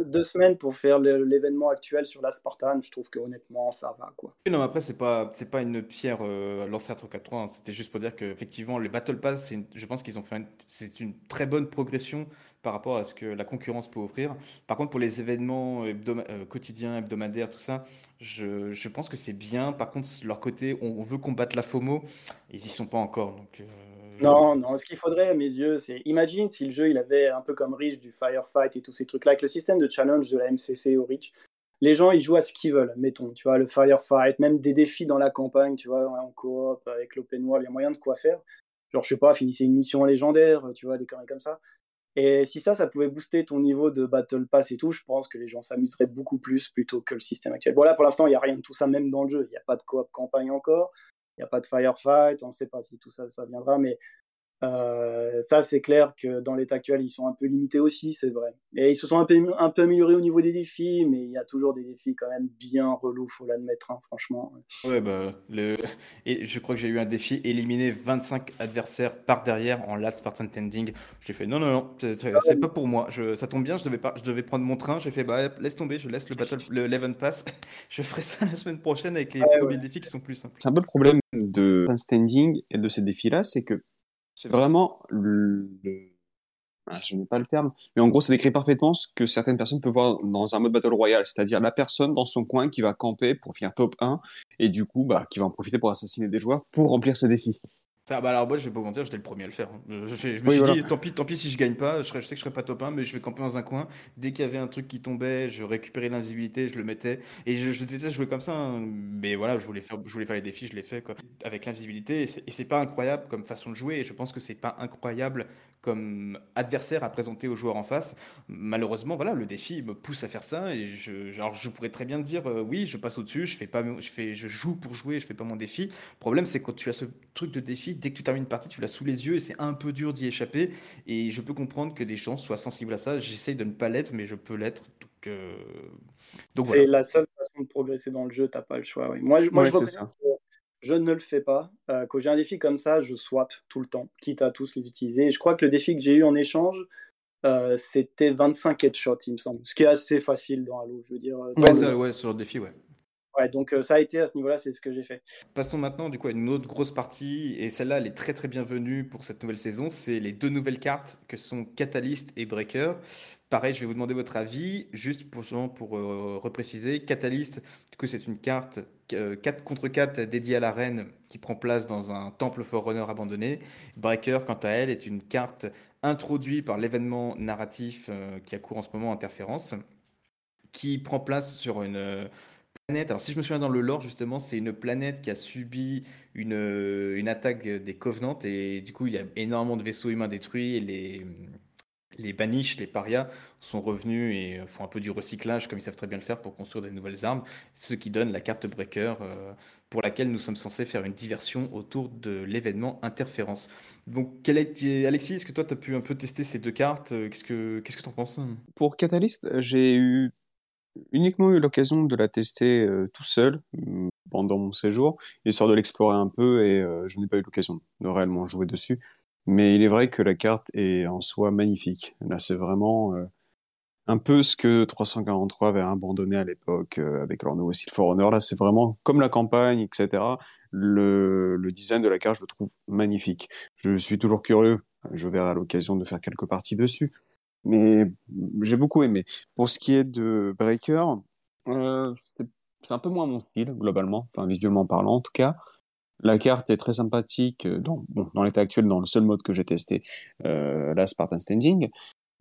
Speaker 2: Deux semaines pour faire l'événement actuel sur la Spartan, je trouve que honnêtement, ça va, quoi.
Speaker 1: Non, après, c'est pas, c'est pas une pierre lancée à 3 C'était juste pour dire qu'effectivement, les Battle Pass, je pense qu'ils ont fait, c'est une très bonne progression par rapport à ce que la concurrence peut offrir. Par contre, pour les événements euh, quotidiens, hebdomadaires, tout ça, je, je pense que c'est bien. Par contre, leur côté, on, veut combattre la FOMO, ils y sont pas encore. Donc, euh,
Speaker 2: Non, non, ce qu'il faudrait à mes yeux, c'est imagine si le jeu il avait un peu comme Reach du Firefight et tous ces trucs-là, avec le système de challenge de la MCC au Reach, les gens ils jouent à ce qu'ils veulent, mettons, tu vois, le Firefight, même des défis dans la campagne, tu vois, en coop, avec l'open world, il y a moyen de quoi faire. Genre, je sais pas, finissez une mission légendaire, tu vois, des conneries comme ça. Et si ça, ça pouvait booster ton niveau de Battle Pass et tout, je pense que les gens s'amuseraient beaucoup plus plutôt que le système actuel. Bon, là, pour l'instant, il n'y a rien de tout ça, même dans le jeu. Il n'y a pas de coop campagne encore, il n'y a pas de firefight, on ne sait pas si tout ça, ça viendra, mais euh, ça, c'est clair que dans l'état actuel, ils sont un peu limités aussi, c'est vrai. Et ils se sont un peu, un peu améliorés au niveau des défis, mais il y a toujours des défis quand même bien relous, faut l'admettre, hein, franchement.
Speaker 1: Ouais, bah, le... Et je crois que j'ai eu un défi éliminer 25 adversaires par derrière en lat Spartan Tending. J'ai fait non, non, non, c'est ah pas pour moi. Je... Ça tombe bien, je devais, pas... je devais prendre mon train. J'ai fait bah, laisse tomber, je laisse le Battle, le Eleven Pass. je ferai ça la semaine prochaine avec les premiers défis qui sont plus simples.
Speaker 3: C'est un peu le problème de Standing et de ces défis-là, c'est que c'est vraiment le, ah, je n'ai pas le terme, mais en gros, ça décrit parfaitement ce que certaines personnes peuvent voir dans un mode Battle Royale, c'est-à-dire la personne dans son coin qui va camper pour finir top 1 et du coup, bah, qui va en profiter pour assassiner des joueurs pour remplir ses défis.
Speaker 1: Bah alors moi je vais pas vous mentir, j'étais le premier à le faire. Hein. Je, me suis dit tant pis, tant pis si je gagne pas, je, sais que je serai pas top 1, mais je vais camper dans un coin. Dès qu'il y avait un truc qui tombait, je récupérais l'invisibilité, je le mettais. Et je, déteste jouer comme ça, hein. mais voilà, je voulais faire, je voulais faire les défis, je l'ai fait quoi. Avec l'invisibilité, et c'est pas incroyable comme façon de jouer, et je pense que c'est pas incroyable comme adversaire à présenter aux joueurs en face. Malheureusement, voilà, le défi me pousse à faire ça, et je, genre, je pourrais très bien dire euh, oui, je passe au-dessus, je fais pas, je fais, je joue pour jouer, je fais pas mon défi. Le problème, c'est quand tu as ce truc de défi dès que tu termines une partie, tu l'as sous les yeux et c'est un peu dur d'y échapper. Et je peux comprendre que des gens soient sensibles à ça. J'essaye de ne pas l'être, mais je peux l'être. Donc, euh,
Speaker 2: donc c'est la seule façon de progresser dans le jeu, t'as pas le choix. Moi, je, moi je, je ne le fais pas. Euh, quand j'ai un défi comme ça, je swap tout le temps, quitte à tous les utiliser. Et je crois que le défi que j'ai eu en échange, euh, c'était 25 headshots, il me semble. Ce qui est assez facile dans Halo, je veux dire.
Speaker 1: Ouais, ouais, sur le défi, ouais
Speaker 2: donc euh, ça a été à ce niveau-là, c'est ce que j'ai fait.
Speaker 1: Passons maintenant du coup à une autre grosse partie, et celle-là, elle est très très bienvenue pour cette nouvelle saison. C'est les deux nouvelles cartes que sont Catalyst et Breaker. Pareil, je vais vous demander votre avis, juste pour, pour euh, repréciser. Catalyst, du coup, c'est une carte 4 euh, contre 4 dédiée à la reine qui prend place dans un temple Forerunner abandonné. Breaker, quant à elle, est une carte introduite par l'événement narratif qui a cours en ce moment, Interférence, qui prend place sur une alors si je me souviens dans le lore justement, c'est une planète qui a subi une, une attaque des Covenants et du coup il y a énormément de vaisseaux humains détruits et les, les Banish, les parias sont revenus et font un peu du recyclage comme ils savent très bien le faire pour construire des nouvelles armes, ce qui donne la carte Breaker euh, pour laquelle nous sommes censés faire une diversion autour de l'événement Interférence. Donc quel est, Alexis, est-ce que toi tu as pu un peu tester ces deux cartes? Qu'est-ce que qu'est-ce que tu en penses?
Speaker 3: Pour Catalyst, j'ai eu uniquement eu l'occasion de la tester euh, tout seul mm, pendant mon séjour, histoire de l'explorer un peu, et euh, je n'ai pas eu l'occasion de réellement jouer dessus. Mais il est vrai que la carte est en soi magnifique. Là, c'est vraiment euh, un peu ce que 343 avait abandonné à l'époque avec leur nouveau style For Honor. Là, c'est vraiment comme la campagne, etc. Le, design de la carte, je le trouve magnifique. Je suis toujours curieux. Je verrai l'occasion de faire quelques parties dessus. Mais j'ai beaucoup aimé. Pour ce qui est de Breaker, euh, c'est un peu moins mon style, globalement, enfin visuellement parlant en tout cas. La carte est très sympathique dans, dans l'état actuel, dans le seul mode que j'ai testé, euh, la Spartan Standing.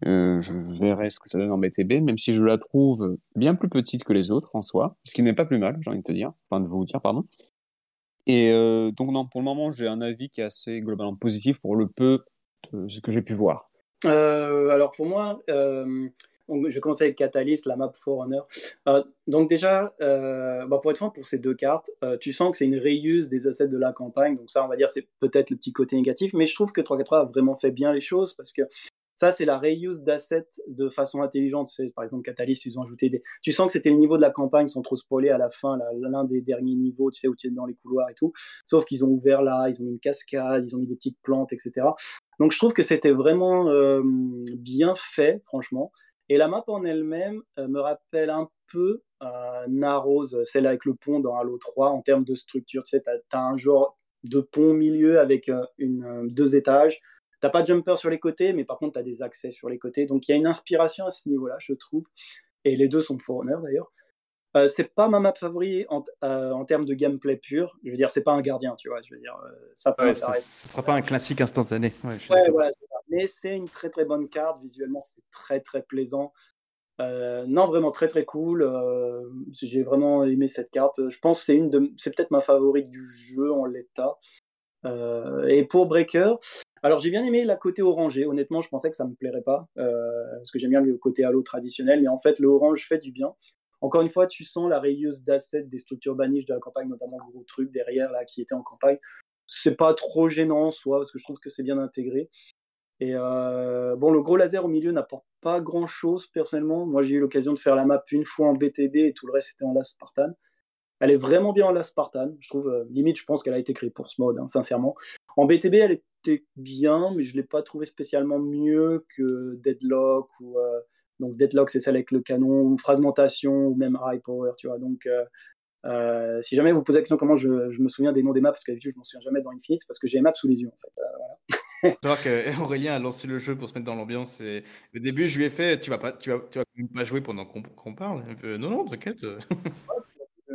Speaker 3: Euh, je verrai ce que ça donne en BTB, même si je la trouve bien plus petite que les autres en soi, ce qui n'est pas plus mal, j'ai envie de te dire, enfin de vous dire, pardon. Et euh, donc non, pour le moment, j'ai un avis qui est assez globalement positif pour le peu de ce que j'ai pu voir.
Speaker 2: Euh, alors pour moi, euh, je avec Catalyst, la map Forerunner. Euh, donc déjà, euh, bah pour être franc, pour ces deux cartes, euh, tu sens que c'est une reuse des assets de la campagne. Donc ça, on va dire, c'est peut-être le petit côté négatif. Mais je trouve que 343 a vraiment fait bien les choses parce que ça, c'est la reuse d'assets de façon intelligente. Tu sais, par exemple, Catalyst, ils ont ajouté des... Tu sens que c'était le niveau de la campagne sans trop spoiler à la fin, l'un des derniers niveaux, tu sais, où tu es dans les couloirs et tout. Sauf qu'ils ont ouvert là, ils ont mis une cascade, ils ont mis des petites plantes, etc. Donc je trouve que c'était vraiment euh, bien fait, franchement. Et la map en elle-même euh, me rappelle un peu euh, Narrows, celle avec le pont dans Halo 3, en termes de structure. Tu sais, tu as, un genre de pont au milieu avec euh, euh, deux étages. T'as pas de jumper sur les côtés, mais par contre, tu as des accès sur les côtés. Donc, il y a une inspiration à ce niveau-là, je trouve. Et les deux sont de Forerunner, d'ailleurs. Euh, c'est pas ma map favorite en, euh, en, termes de gameplay pur. Je veux dire, c'est pas un gardien, tu vois. Je veux dire, euh, ça
Speaker 1: peut. Ouais, ça, sera pas un classique instantané.
Speaker 2: Ouais, ouais voilà, Mais c'est une très très bonne carte. Visuellement, c'est très très plaisant. Non, vraiment très très cool. J'ai vraiment aimé cette carte. Je pense que c'est une de, c'est peut-être ma favorite du jeu en l'état. Et pour Breaker, alors j'ai bien aimé la côté orangé. Honnêtement, je pensais que ça me plairait pas parce que j'aime bien le côté halo traditionnel, mais en fait le orange fait du bien. Encore une fois, tu sens la rayeuse d'assets des structures baniches de la campagne, notamment le gros truc derrière là qui était en campagne. C'est pas trop gênant, soit parce que je trouve que c'est bien intégré. Et euh, bon, le gros laser au milieu n'apporte pas grand chose personnellement. Moi, j'ai eu l'occasion de faire la map une fois en BTB et tout le reste c'était en Last Spartan. Elle est vraiment bien en Last Spartan. Je trouve, euh, limite, je pense qu'elle a été créée pour ce mode, hein, sincèrement. En BTB, elle était bien, mais je ne l'ai pas trouvé spécialement mieux que Deadlock ou. Euh, donc Deadlock, c'est celle avec le canon, ou Fragmentation, ou même High Power, tu vois. Donc, euh, euh, si jamais vous posez la question comment je, je me souviens des noms des maps, parce que d'habitude, je m'en souviens jamais dans Infinite, c'est parce que j'ai les maps sous les yeux, en fait. Euh, voilà.
Speaker 1: c'est vrai qu'Aurélien a lancé le jeu pour se mettre dans l'ambiance. Et au début, je lui ai fait Tu vas pas, tu vas, tu vas pas jouer pendant qu'on qu parle. Fait, non, non, t'inquiète.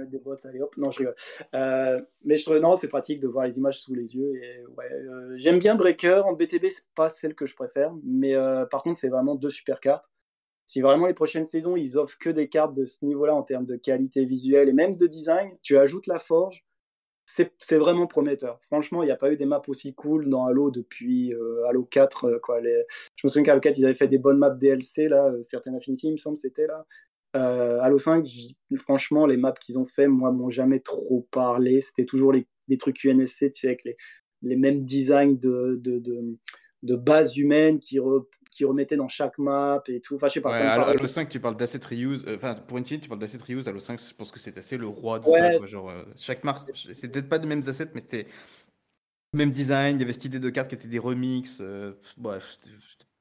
Speaker 2: des bots, allez hop. Non, je rigole. Euh, mais je trouve, non, c'est pratique de voir les images sous les yeux. Et ouais, euh, j'aime bien Breaker. En BTB, c'est pas celle que je préfère. Mais euh, par contre, c'est vraiment deux super cartes si vraiment les prochaines saisons, ils offrent que des cartes de ce niveau-là en termes de qualité visuelle et même de design, tu ajoutes la forge, c'est vraiment prometteur. Franchement, il n'y a pas eu des maps aussi cool dans Halo depuis euh, Halo 4. Euh. Je me souviens qu'à Halo 4, ils avaient fait des bonnes maps DLC, là, euh, certaines Affinity, il me semble, c'était là. Halo 5, franchement, les maps qu'ils ont fait, moi, m'ont jamais trop parlé. C'était toujours les, trucs UNSC, tu sais, avec les, mêmes designs de, de, de, de base humaine qui, re, qui remettaient dans chaque map et tout. Enfin, je sais pas.
Speaker 1: Ouais,
Speaker 2: ça
Speaker 1: Halo, Halo 5, tu parles d'asset reuse. Enfin, euh, pour Infinite, tu parles d'asset reuse. Halo 5, je pense que c'est assez le roi de ouais, ça. Quoi. Genre, euh, chaque map, c'est peut-être pas les mêmes assets, mais c'était même design. Il y avait cette idée de cartes qui étaient des remixes. Euh, bref,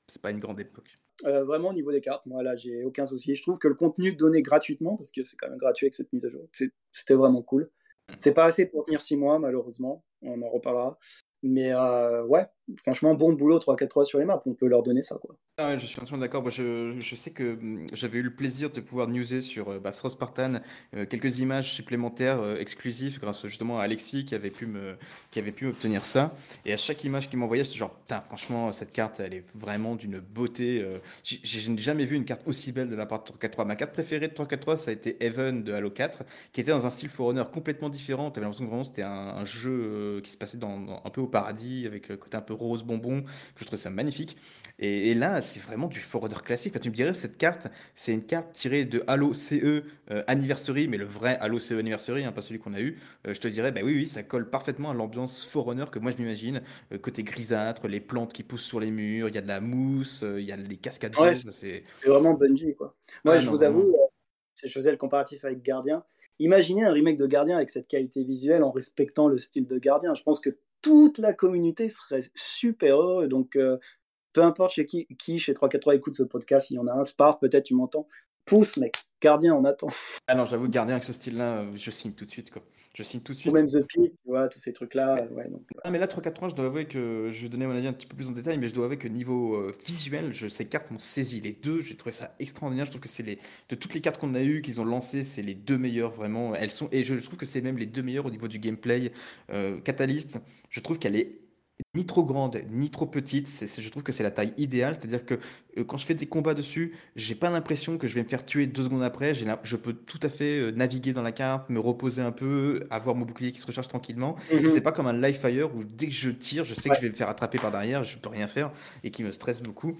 Speaker 1: c'est pas une grande époque.
Speaker 2: Euh, vraiment au niveau des cartes, moi là j'ai aucun souci. Je trouve que le contenu donné gratuitement, parce que c'est quand même gratuit avec cette mise à jour, c'était vraiment cool. C'est pas assez pour tenir 6 mois malheureusement, on en reparlera. Mais ouais, franchement, bon boulot 3-4-3 sur les maps, on peut leur donner ça. Quoi.
Speaker 1: Ah ouais, je suis entièrement d'accord. Je, je, sais que hum, j'avais eu le plaisir de pouvoir newser sur euh, bah, Spartan euh, quelques images supplémentaires euh, exclusives grâce justement à Alexis qui avait pu me qui avait pu obtenir ça. Et à chaque image qu'il m'envoyait, j'étais genre, putain, franchement, cette carte, elle est vraiment d'une beauté. Euh, J'ai jamais vu une carte aussi belle de la part de 3-4-3. Ma carte préférée de 3-4-3, ça a été Heaven de Halo 4, qui était dans un style Forerunner complètement différent. T'avais l'impression que vraiment c'était un, jeu euh, qui se passait dans, dans, un peu au paradis, avec le côté un peu rose bonbon, que je trouvais ça magnifique. Et, et là, c'est vraiment du Forerunner classique. Enfin, tu me dirais, cette carte, c'est une carte tirée de Halo CE euh, Anniversary, mais le vrai Halo CE Anniversary, hein, pas celui qu'on a eu. Euh, je te dirais, bah oui, oui, ça colle parfaitement à l'ambiance Forerunner que moi je m'imagine. Euh, côté grisâtre, les plantes qui poussent sur les murs, il y a de la mousse, il y a les cascades.
Speaker 2: Ouais, c'est vraiment Bungie, quoi. Moi, ah, je non, vous avoue, si je faisais le comparatif avec Gardien, imaginez un remake de Gardien avec cette qualité visuelle en respectant le style de Gardien. Je pense que toute la communauté serait super heureux. Donc, euh, peu importe chez qui, chez 343 écoute ce podcast, il y en a un, Spar, peut-être tu m'entends. Pousse, mec, Gardien, on attend.
Speaker 1: Ah non, j'avoue, Gardien avec ce style-là, je signe tout de suite. Quoi. Je signe tout de suite.
Speaker 2: Ou même The Pit, tu vois, tous ces trucs-là. Ouais, donc...
Speaker 1: Ah, mais là, 3-4 je dois avouer que je vais donner mon avis un petit peu plus en détail, mais je dois avouer que niveau euh, visuel, je, ces cartes m'ont saisi. Les deux, j'ai trouvé ça extraordinaire. Je trouve que c'est les. De toutes les cartes qu'on a eues, qu'ils ont lancées, c'est les deux meilleures, vraiment. Elles sont. Et je, trouve que c'est même les deux meilleures au niveau du gameplay. Euh, Catalyst, je trouve qu'elle est ni trop grande, ni trop petite. je trouve que c'est la taille idéale. C'est-à-dire que euh, quand je fais des combats dessus, j'ai pas l'impression que je vais me faire tuer deux secondes après. Je peux tout à fait euh, naviguer dans la carte, me reposer un peu, avoir mon bouclier qui se recharge tranquillement. Mhm. C'est pas comme un live fire où dès que je tire, je sais que je vais me faire attraper par derrière, je peux rien faire et qui me stresse beaucoup.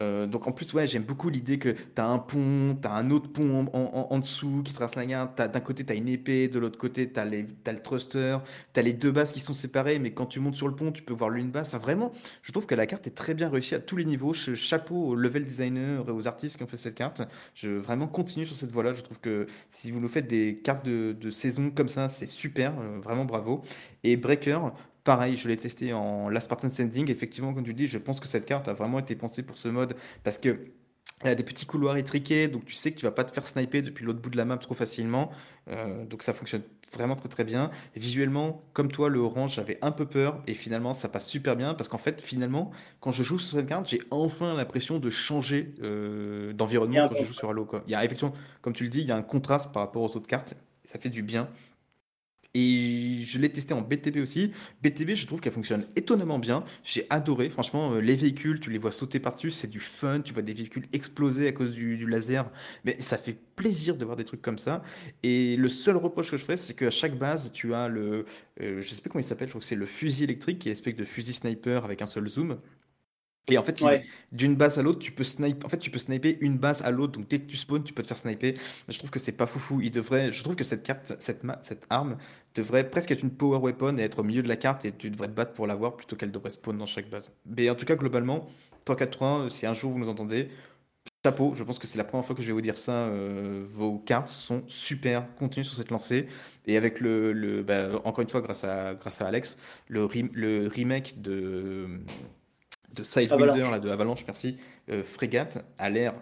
Speaker 1: Euh, donc en plus, ouais, j'aime beaucoup l'idée que tu as un pont, tu as un autre pont en, dessous qui trace la garde. D'un côté, tu as une épée, de l'autre côté, tu as, le thruster, tu as les deux bases qui sont séparées, mais quand tu montes sur le pont, tu peux voir l'une base. Vraiment, je trouve que la carte est très bien réussie à tous les niveaux. Chapeau au level designer et aux artistes qui ont fait cette carte. Je vraiment continue sur cette voie-là. Je trouve que si vous nous faites des cartes de, saison comme ça, c'est super. Euh, vraiment bravo. Et Breaker, Pareil, je l'ai testé en Last Spartan Standing. Effectivement, comme tu dis, je pense que cette carte a vraiment été pensée pour ce mode parce que elle a des petits couloirs étriqués, donc tu sais que tu vas pas te faire sniper depuis l'autre bout de la map trop facilement. Euh, donc ça fonctionne vraiment très très bien. visuellement, comme toi, le orange, j'avais un peu peur et finalement ça passe super bien parce qu'en fait, finalement, quand je joue sur cette carte, j'ai enfin l'impression de changer euh, d'environnement quand je joue sur Halo. Quoi. Il y a effectivement, comme tu le dis, il y a un contraste par rapport aux autres cartes. Ça fait du bien. Et je l'ai testé en BTB aussi. BTB, je trouve qu'elle fonctionne étonnamment bien. J'ai adoré. Franchement, euh, les véhicules, tu les vois sauter par-dessus, c'est du fun. Tu vois des véhicules exploser à cause du, laser. Mais ça fait plaisir de voir des trucs comme ça. Et le seul reproche que je ferais, c'est qu'à chaque base, tu as le. Euh, je sais pas comment il s'appelle, je crois que c'est le fusil électrique, qui est espèce de fusil sniper avec un seul zoom. Et en fait, d'une base à l'autre, tu peux sniper. En fait, tu peux sniper une base à l'autre. Donc dès que tu spawns, tu peux te faire sniper. Je trouve que c'est pas foufou. Il devrait. Je trouve que cette carte, cette, cette arme, devrait presque être une power weapon et être au milieu de la carte et tu devrais te battre pour l'avoir plutôt qu'elle devrait spawn dans chaque base. Mais en tout cas, globalement, 3-4-3, si un jour vous nous entendez, chapeau. Je pense que c'est la première fois que je vais vous dire ça. Euh, vos cartes sont super. Continuez sur cette lancée. Et avec le, le bah, encore une fois, grâce à grâce à Alex, le, le remake de de Sidewinder, là, de Avalanche, merci, euh, Frégate, a l'air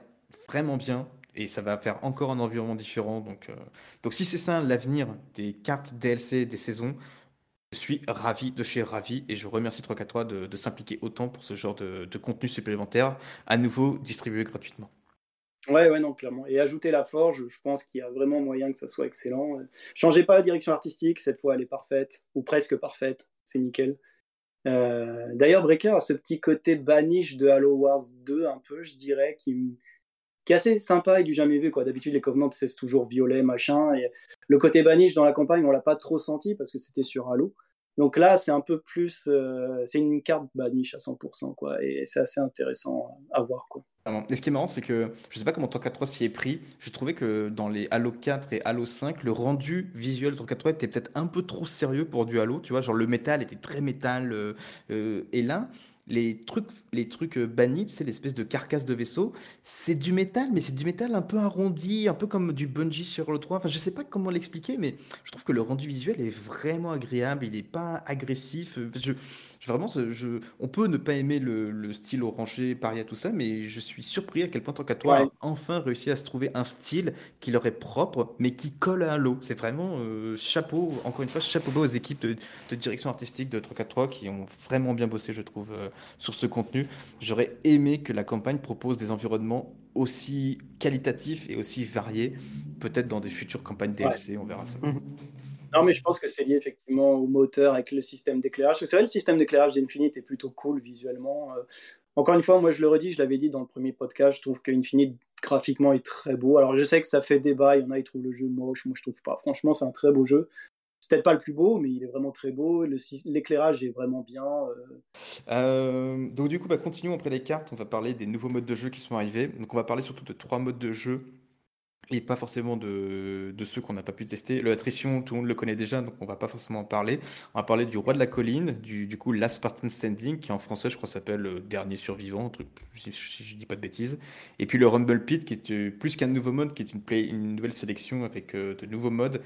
Speaker 1: vraiment bien et ça va faire encore un environnement différent. Donc, euh, donc si c'est ça l'avenir des cartes DLC des saisons, je suis ravi de chez Ravi et je remercie 343 de, de s'impliquer autant pour ce genre de, contenu supplémentaire, à nouveau distribué gratuitement.
Speaker 2: Ouais, ouais, non, clairement. Et ajouter la forge, je pense qu'il y a vraiment moyen que ça soit excellent. Changez pas la direction artistique, cette fois elle est parfaite, ou presque parfaite, c'est nickel. Euh, d'ailleurs, Breaker a ce petit côté banish de Halo Wars 2, un peu, je dirais, qui, est assez sympa et du jamais vu. D'habitude, les Covenants, c'est toujours violet, machin. Et le côté banish dans la campagne, on l'a pas trop senti parce que c'était sur Halo. Donc là, c'est un peu plus. Euh, c'est une carte banish à 100%, quoi. Et c'est assez intéressant à voir, quoi.
Speaker 1: Et ce qui est marrant, c'est que je sais pas comment 3 s'y est pris. Je trouvais que dans les Halo 4 et Halo 5, le rendu visuel de 3 était peut-être un peu trop sérieux pour du Halo. Tu vois, genre le métal était très métal. Euh, euh, et là, les trucs, les trucs euh, bannis, c'est l'espèce de carcasse de vaisseau. C'est du métal, mais c'est du métal un peu arrondi, un peu comme du bungee sur le 3. Enfin, je sais pas comment l'expliquer, mais je trouve que le rendu visuel est vraiment agréable. Il n'est pas agressif. Je, vraiment, je, on peut ne pas aimer le, style orangé, paria, tout ça, mais je suis surpris à quel point Torquatoire a enfin réussi à se trouver un style qui leur est propre, mais qui colle à l'eau. C'est vraiment euh, chapeau, encore une fois, chapeau aux équipes de, direction artistique de 3 qui ont vraiment bien bossé, je trouve, euh, sur ce contenu. J'aurais aimé que la campagne propose des environnements aussi qualitatifs et aussi variés, peut-être dans des futures campagnes DLC, on verra ça. Mhm.
Speaker 2: Non, mais je pense que c'est lié effectivement au moteur avec le système d'éclairage. C'est vrai, le système d'éclairage d'Infinite est plutôt cool visuellement. Euh. encore une fois, moi je le redis, je l'avais dit dans le premier podcast, je trouve qu'Infinite graphiquement est très beau. Alors je sais que ça fait débat, il y en a qui trouvent le jeu moche, moi je trouve pas. Franchement, c'est un très beau jeu. C'est peut-être pas le plus beau, mais il est vraiment très beau. L'éclairage est vraiment bien. Euh.
Speaker 1: Euh, donc du coup, bah, continuons après les cartes. On va parler des nouveaux modes de jeu qui sont arrivés. Donc on va parler surtout de trois modes de jeu et pas forcément de, ceux qu'on n'a pas pu tester. L'attrition, tout le monde le connaît déjà, donc on va pas forcément en parler. On va parler du Roi de la Colline, du, du coup Last Spartan Standing, qui en français, je crois, s'appelle le Dernier Survivant, si je, dis pas de bêtises. Et puis le Rumble Pit, qui est euh, plus qu'un nouveau mode, qui est une, nouvelle sélection avec euh, de nouveaux modes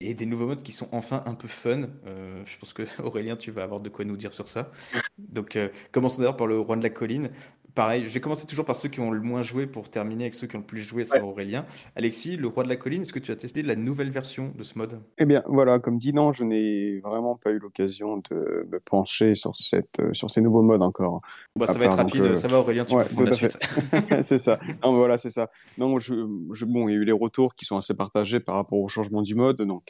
Speaker 1: et des nouveaux modes qui sont enfin un peu fun. Euh, je pense que Aurélien, tu vas avoir de quoi nous dire sur ça. Donc, commençons d'ailleurs par le Roi de la Colline pareil, je vais commencer toujours par ceux qui ont le moins joué pour terminer avec ceux qui ont le plus joué, c'est Aurélien. Alexis, le roi de la colline, est-ce que tu as testé la nouvelle version de ce mode?
Speaker 3: Eh bien, voilà, comme dit, non, je n'ai vraiment pas eu l'occasion de me pencher sur, cette, euh, sur ces nouveaux modes encore.
Speaker 1: Bah, ça va être rapide, euh, ça va Aurélien, tu peux prendre la suite.
Speaker 3: c'est ça. Non, voilà, c'est ça. Non, je, je, bon, il y a eu les retours qui sont assez partagés par rapport au changement du mode, donc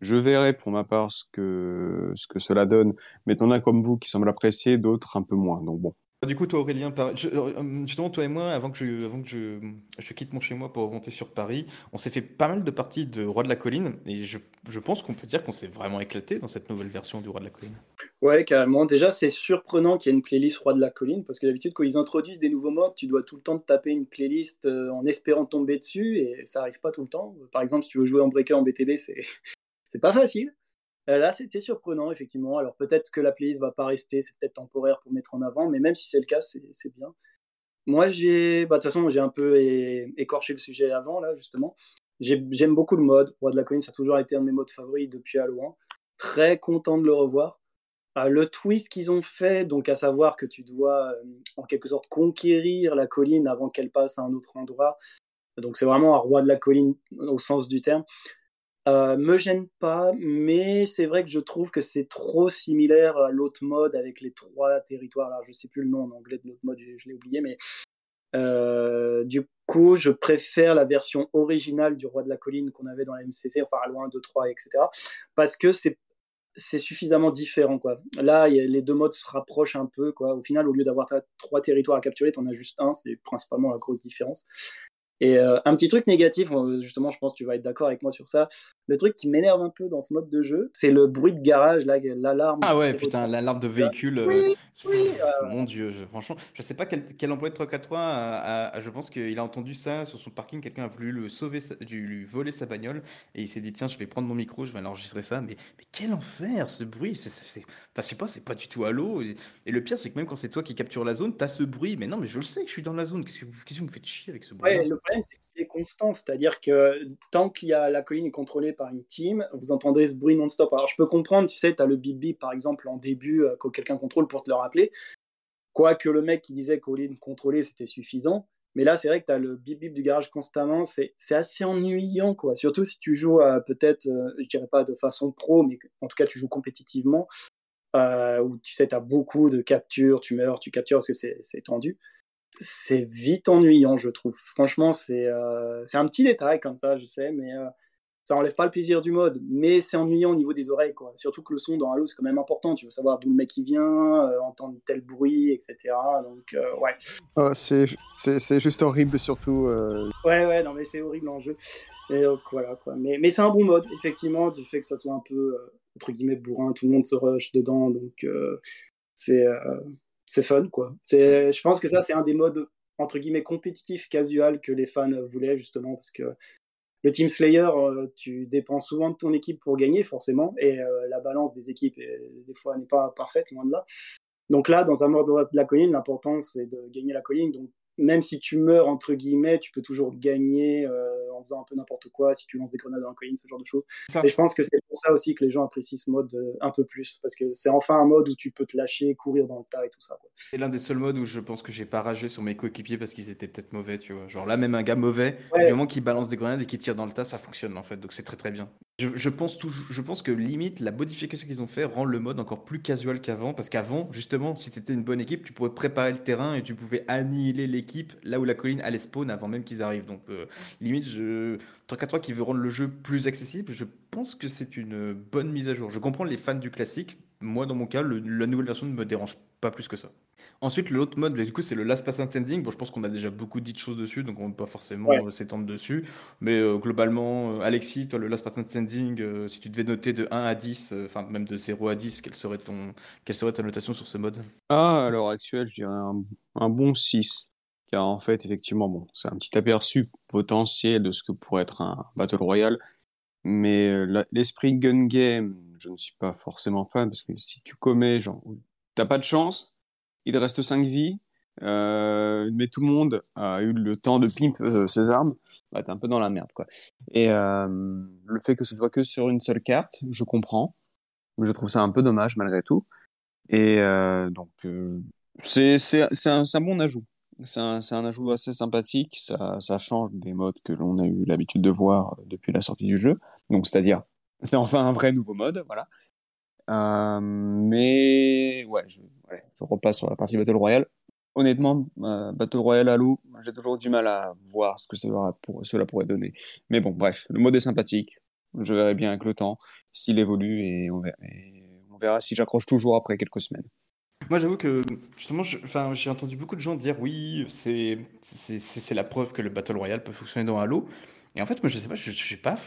Speaker 3: je verrai pour ma part ce que, ce que cela donne. Mais t'en as comme vous qui semblent apprécier, d'autres un peu moins. Donc bon.
Speaker 1: Du coup, toi, Aurélien, euh, euh, justement, toi et moi, avant que, je, quitte mon chez moi pour remonter sur Paris, on s'est fait pas mal de parties de Roi de la Colline, et je, je pense qu'on peut dire qu'on s'est vraiment éclaté dans cette nouvelle version du Roi de la Colline.
Speaker 2: Ouais, carrément. Déjà, c'est surprenant qu'il y ait une playlist Roi de la Colline, parce que d'habitude, quand ils introduisent des nouveaux modes, tu dois tout le temps te taper une playlist euh, en espérant tomber dessus, et ça arrive pas tout le temps. Par exemple, si tu veux jouer en breaker en BTB, c'est pas facile. Euh, là, c'était surprenant, effectivement. Alors peut-être que la playlist va pas rester, c'est peut-être temporaire pour mettre en avant, mais même si c'est le cas, c'est bien. Moi, j'ai, bah, de toute façon, j'ai un peu écorché le sujet avant, là, justement. J'aime beaucoup le mode. Roi de la colline, ça a toujours été un de mes modes favoris depuis Halo Très content de le revoir. Euh, le twist qu'ils ont fait, donc à savoir que tu dois euh, en quelque sorte conquérir la colline avant qu'elle passe à un autre endroit. Donc c'est vraiment un roi de la colline au sens du terme. Euh, me gêne pas, mais c'est vrai que je trouve que c'est trop similaire à l'autre mode avec les trois territoires. Alors, je sais plus le nom en anglais de l'autre mode, je, l'ai oublié, mais euh, du coup, je préfère la version originale du Roi de la Colline qu'on avait dans la MCC, enfin à loin 2, 3, etc. Parce que c'est c'est suffisamment différent quoi. Là, les deux modes se rapprochent un peu. Au final, au lieu d'avoir trois territoires à capturer, tu en as juste un, c'est principalement la grosse différence. Et euh, un petit truc négatif, euh, justement, je pense que tu vas être d'accord avec moi sur ça. Le truc qui m'énerve un peu dans ce mode de jeu, c'est le bruit de garage, l'alarme.
Speaker 1: Ah ouais, putain, l'alarme de véhicule. Oui, euh, oui, Mon dieu, franchement, je sais pas quel, quel employé de 343 a, je pense qu'il a entendu ça sur son parking. Quelqu'un a voulu le sauver, lui voler sa bagnole et il s'est dit tiens, je vais prendre mon micro, je vais enregistrer ça. Mais, mais quel enfer ce bruit c'est, c'est, je sais pas, c'est pas du tout à l'eau. Et, le pire, c'est que même quand c'est toi qui capture la zone, t'as ce bruit. Mais non, mais je le sais que je suis dans la zone. Qu'est-ce que, vous me faites chier avec ce bruit
Speaker 2: problème, c'est qu'il est constant. C'est-à-dire que tant qu'il y a la colline est contrôlée par une team, vous entendez ce bruit non-stop. Alors, je peux comprendre, tu sais, tu as le bip bip, par exemple, en début, euh, que quelqu'un contrôle pour te le rappeler. Quoique le mec qui disait colline contrôlée, c'était suffisant. Mais là, c'est vrai que tu as le bip bip du garage constamment. C'est assez ennuyant, quoi. Surtout si tu joues peut-être, euh, je dirais pas de façon pro, mais en tout cas, tu joues compétitivement. Euh, où tu sais, tu as beaucoup de captures, tu meurs, tu captures parce que c'est tendu c'est vite ennuyant, je trouve. Franchement, c'est euh, un petit détail comme ça, je sais, mais euh, ça enlève pas le plaisir du mode. Mais c'est ennuyant au niveau des oreilles, quoi. Surtout que le son dans Halo, c'est quand même important. Tu veux savoir d'où le mec il vient, euh, entendre tel bruit, etc. Donc, ouais.
Speaker 3: Oh, c'est juste horrible, surtout.
Speaker 2: Ouais, ouais, non, mais c'est horrible en jeu. Et donc, voilà, quoi. Mais, mais c'est un bon mode, effectivement, du fait que ça soit un peu, entre guillemets, bourrin, tout le monde se rush dedans. Donc, c'est c'est fun, quoi. Je pense que ça, c'est un des modes, entre guillemets, compétitifs, casual que les fans voulaient, justement, parce que le Team Slayer, euh, tu dépends souvent de ton équipe pour gagner, forcément, et euh, la balance des équipes, des fois, n'est pas parfaite, loin de là. Donc là, dans un mode de la colline, l'important, c'est de gagner la colline. Même si tu meurs, entre guillemets, tu peux toujours gagner. Euh, en faisant un peu n'importe quoi, si tu lances des grenades dans la colline, ce genre de choses. Et je pense que c'est pour ça aussi que les gens apprécient ce mode euh, un peu plus, parce que c'est enfin un mode où tu peux te lâcher, courir dans le tas et tout ça.
Speaker 1: C'est l'un des seuls modes où je pense que j'ai pas ragé sur mes coéquipiers parce qu'ils étaient peut-être mauvais, tu vois. Genre là, même un gars mauvais, du moment qu'il balance des grenades et qu'il tire dans le tas, ça fonctionne en fait, donc c'est très très bien. Je, pense je pense que limite, la modification qu'ils ont fait rend le mode encore plus casual qu'avant, parce qu'avant, justement, si tu étais une bonne équipe, tu pouvais préparer le terrain et tu pouvais annihiler l'équipe là où la colline allait spawn avant même qu'ils arrivent. Donc, euh, limite, je... 3 qui veut rendre le jeu plus accessible, je pense que c'est une bonne mise à jour. Je comprends les fans du classique. Moi, dans mon cas, la nouvelle version ne me dérange pas plus que ça. Ensuite, l'autre mode, du coup, c'est le Last Pass Sending. Bon, je pense qu'on a déjà beaucoup dit de choses dessus, donc on ne va pas forcément euh, s'étendre dessus. Mais euh, globalement, euh, Alexis, toi, le Last Pass Sending, si tu devais noter de 1 à 10, enfin même de 0 à 10, quelle serait, ton, quelle serait ta notation sur ce mode?
Speaker 3: Ah, à l'heure actuelle, je dirais un, un, bon 6. Car en fait, effectivement, bon, c'est un petit aperçu potentiel de ce que pourrait être un Battle Royale. Mais l'esprit gun game, je ne suis pas forcément fan, parce que si tu commets, genre, t'as pas de chance, il reste 5 vies, euh, mais tout le monde a eu le temps de pimp euh, ses armes, bah, t'es un peu dans la merde, quoi. Et euh, le fait que ce soit que sur une seule carte, je comprends, mais je trouve ça un peu dommage malgré tout. Et donc, c'est un, bon ajout. C'est un, ajout assez sympathique. Ça, change des modes que l'on a eu l'habitude de voir depuis la sortie du jeu. Donc, c'est-à-dire, c'est enfin un vrai nouveau mode, voilà. Euh, mais ouais je, repasse sur la partie Battle Royale. Honnêtement, euh, Battle Royale Halo, j'ai toujours du mal à voir ce que cela, pour, cela pourrait donner. Mais bon, bref, le mode est sympathique. Je verrai bien avec le temps s'il évolue et on verra si j'accroche toujours après quelques semaines.
Speaker 1: Moi, j'avoue que justement, j'ai entendu beaucoup de gens dire oui, c'est la preuve que le Battle Royale peut fonctionner dans Halo. Et en fait, moi, je sais pas, je n'ai pas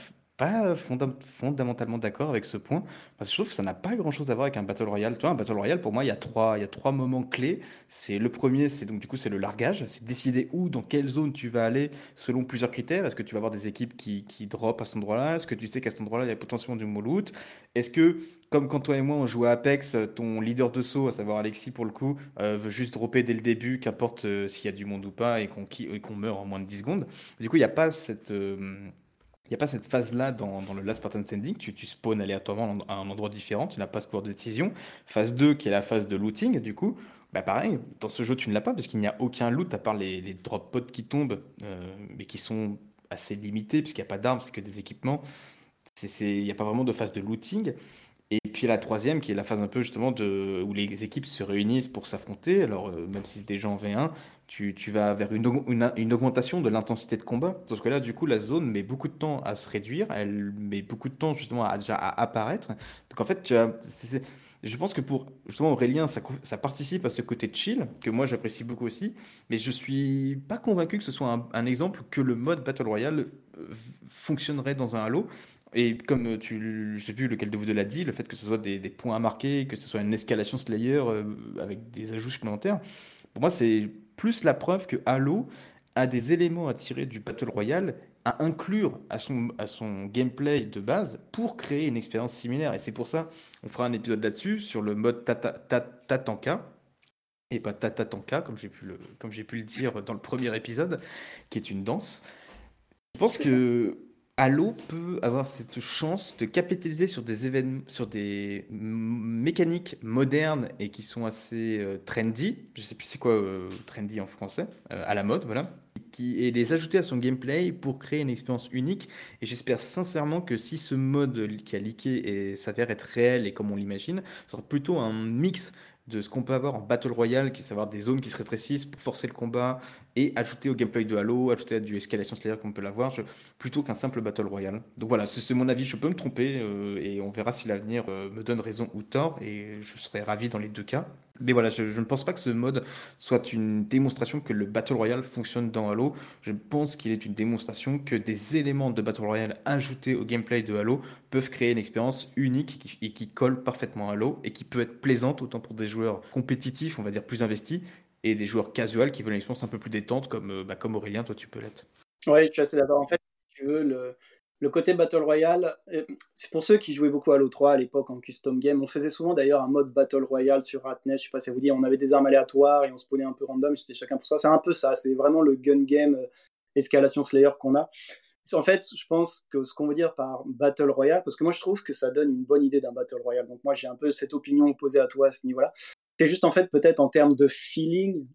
Speaker 1: fondamentalement d'accord avec ce point, parce que je trouve que ça n'a pas grand-chose à voir avec un Battle Royale. Tu vois, un Battle Royale, pour moi, il y a trois, moments clés. C'est le premier, c'est donc du coup, c'est le largage. C'est décider où, dans quelle zone tu vas aller, selon plusieurs critères. Est-ce que tu vas avoir des équipes qui, qui drop à cet endroit-là? Est-ce que tu sais qu'à cet endroit-là, il y a potentiellement du moloot Est-ce que, comme quand toi et moi, on joue à Apex, ton leader de saut, à savoir Alexis pour le coup, euh, veut juste dropper dès le début, qu'importe euh, s'il y a du monde ou pas, et qu'on qu'on meurt en moins de 10 secondes. Du coup, il n'y a pas cette... Euh, n'y a pas cette phase-là dans, le Last Part Standing. Tu, tu spawns aléatoirement à un endroit différent, tu n'as pas ce pouvoir de décision. Phase 2, qui est la phase de looting, du coup, bah pareil, dans ce jeu, tu ne l'as pas parce qu'il n'y a aucun loot à part les, drop pods qui tombent, euh, mais qui sont assez limités puisqu'il n'y a pas d'armes, c'est que des équipements. Il n'y a pas vraiment de phase de looting. Et puis la troisième, qui est la phase un peu justement où les équipes se réunissent pour s'affronter. Alors, euh, même si c'est déjà en V1, tu, vas vers une, augmentation de l'intensité de combat. Parce que là, du coup, la zone met beaucoup de temps à se réduire, elle met beaucoup de temps justement à, déjà à apparaître. Donc en fait, je pense que pour justement Aurélien, ça, ça, participe à ce côté chill, que moi j'apprécie beaucoup aussi, mais je suis pas convaincu que ce soit un, un exemple que le mode Battle Royale euh, fonctionnerait dans un Halo. Et comme tu, je sais plus lequel de vous deux l'a dit, le fait que ce soit des, des, points à marquer, que ce soit une escalation Slayer euh, avec des ajouts supplémentaires, pour moi c'est plus la preuve que Halo a des éléments à tirer du Battle Royale à inclure à son, à son gameplay de base pour créer une expérience similaire. Et c'est pour ça, on fera un épisode là-dessus, sur le mode Tatanka, et pas Tatatanka, comme j'ai pu, le, comme pu le dire dans le premier épisode, qui est une danse. Je pense que Halo peut avoir cette chance de capitaliser sur des sur des mécaniques modernes et qui sont assez euh, trendy. Je sais plus c'est quoi euh, trendy en français, euh, à la mode, voilà. Qui, et les ajouter à son gameplay pour créer une expérience unique. Et j'espère sincèrement que si ce mode qui a leaké s'avère être réel et comme on l'imagine, ce sera plutôt un mix de ce qu'on peut avoir en Battle Royale, qui est savoir des zones qui se rétrécissent pour forcer le combat et ajouter au gameplay de Halo, ajouter à du Escalation Slayer comme on peut l'avoir, plutôt qu'un simple Battle Royale. Donc voilà, c'est mon avis, je peux me tromper euh, et on verra si l'avenir euh, me donne raison ou tort et je serai ravi dans les deux cas. Mais voilà, je, ne pense pas que ce mode soit une démonstration que le Battle Royale fonctionne dans Halo. Je pense qu'il est une démonstration que des éléments de Battle Royale ajoutés au gameplay de Halo peuvent créer une expérience unique et qui, colle parfaitement à Halo et qui peut être plaisante autant pour des joueurs compétitifs, on va dire plus investis, et des joueurs casuals qui veulent une expérience un peu plus détente, comme, euh, bah, Aurélien, toi tu peux l'être.
Speaker 2: Oui, je suis assez d'accord. En fait, le côté Battle Royale, euh, c'est pour ceux qui jouaient beaucoup à l'O3 à l'époque en custom game. On faisait souvent d'ailleurs un mode Battle Royale sur Ratnet. Je sais pas si vous dit, on avait des armes aléatoires et on se un peu random. C'était chacun pour soi. C'est un peu ça. C'est vraiment le gun game euh, escalation Slayer qu'on a. En fait, je pense que ce qu'on veut dire par Battle Royale, parce que moi je trouve que ça donne une bonne idée d'un Battle Royale. Donc moi j'ai un peu cette opinion opposée à toi à ce niveau-là. C'est juste en fait peut-être en termes de feeling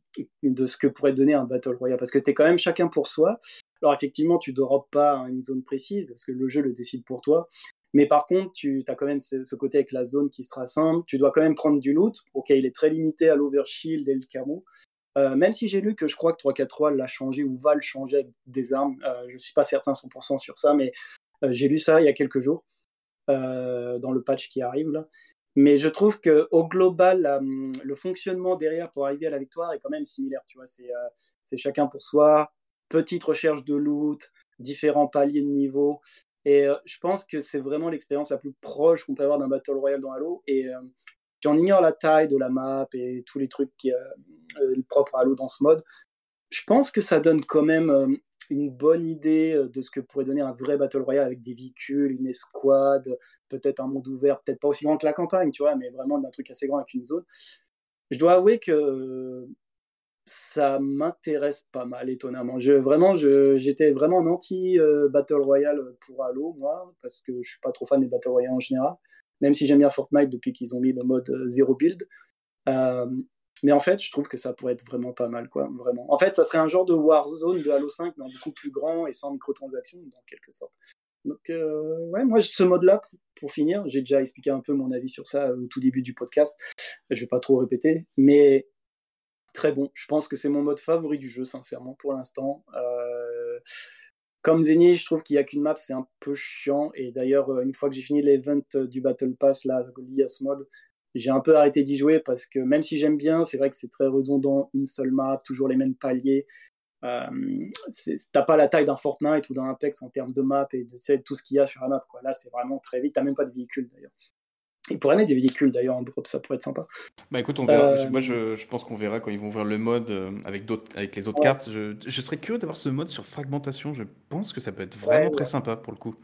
Speaker 2: de ce que pourrait donner un Battle Royale. Parce que tu es quand même chacun pour soi. Alors effectivement, tu ne drops pas une zone précise, parce que le jeu le décide pour toi. Mais par contre, tu as quand même ce, côté avec la zone qui se rassemble. Tu dois quand même prendre du loot. Ok, il est très limité à l'overshield et le camo. Euh, même si j'ai lu que je crois que 343 l'a changé ou va le changer avec des armes. Euh, je ne suis pas certain 100% sur ça, mais euh, j'ai lu ça il y a quelques jours dans le patch qui arrive. Mais je trouve que au global, le fonctionnement derrière pour arriver à la victoire est quand même similaire. Tu vois, c'est chacun pour soi petite recherche de loot, différents paliers de niveau. Et euh, je pense que c'est vraiment l'expérience la plus proche qu'on peut avoir d'un Battle Royale dans Halo. Et euh, si on ignore la taille de la map et tous les trucs qui, euh, propres à Halo dans ce mode, je pense que ça donne quand même une bonne idée de ce que pourrait donner un vrai Battle Royale avec des véhicules, une escouade, peut-être un monde ouvert, peut-être pas aussi grand que la campagne, tu vois, mais vraiment d'un truc assez grand avec une zone. Je dois avouer que ça m'intéresse pas mal, étonnamment. Je, vraiment, j'étais vraiment un anti-Battle euh, Royale pour Halo, moi, parce que je suis pas trop fan des Battle Royale en général, même si j'aime bien Fortnite depuis qu'ils ont mis le mode euh, zéro build. Euh, Mais en fait, je trouve que ça pourrait être vraiment pas mal, quoi, vraiment. En fait, ça serait un genre de Warzone de Halo 5, mais beaucoup plus grand et sans microtransactions, dans quelque sorte. Donc, euh, ouais, moi, ce mode-là, pour finir, j'ai déjà expliqué un peu mon avis sur ça au tout début du podcast. Je vais pas trop répéter, mais très bon. Je pense que c'est mon mode favori du jeu, sincèrement, pour l'instant. Euh, comme Zeni, je trouve qu'il n'y a qu'une map, c'est un peu chiant. Et d'ailleurs, euh, une fois que j'ai fini l'event du Battle Pass, là, ce mode, j'ai un peu arrêté d'y jouer parce que même si j'aime bien, c'est vrai que c'est très redondant, une seule map, toujours les mêmes paliers. Euh, t'as pas la taille d'un Fortnite ou d'un Apex en termes de map et de, tout ce qu'il y a sur la map. Là, c'est vraiment très vite. T'as même pas de véhicule d'ailleurs. Ils pourraient mettre des véhicules d'ailleurs en drop, ça pourrait être sympa.
Speaker 1: Bah écoute, on verra. Euh, moi, je, pense qu'on verra quand ils vont ouvrir le mode euh, avec, avec les autres cartes. Je, je, serais curieux d'avoir ce mode sur fragmentation. Je pense que ça peut être vraiment très sympa pour le coup.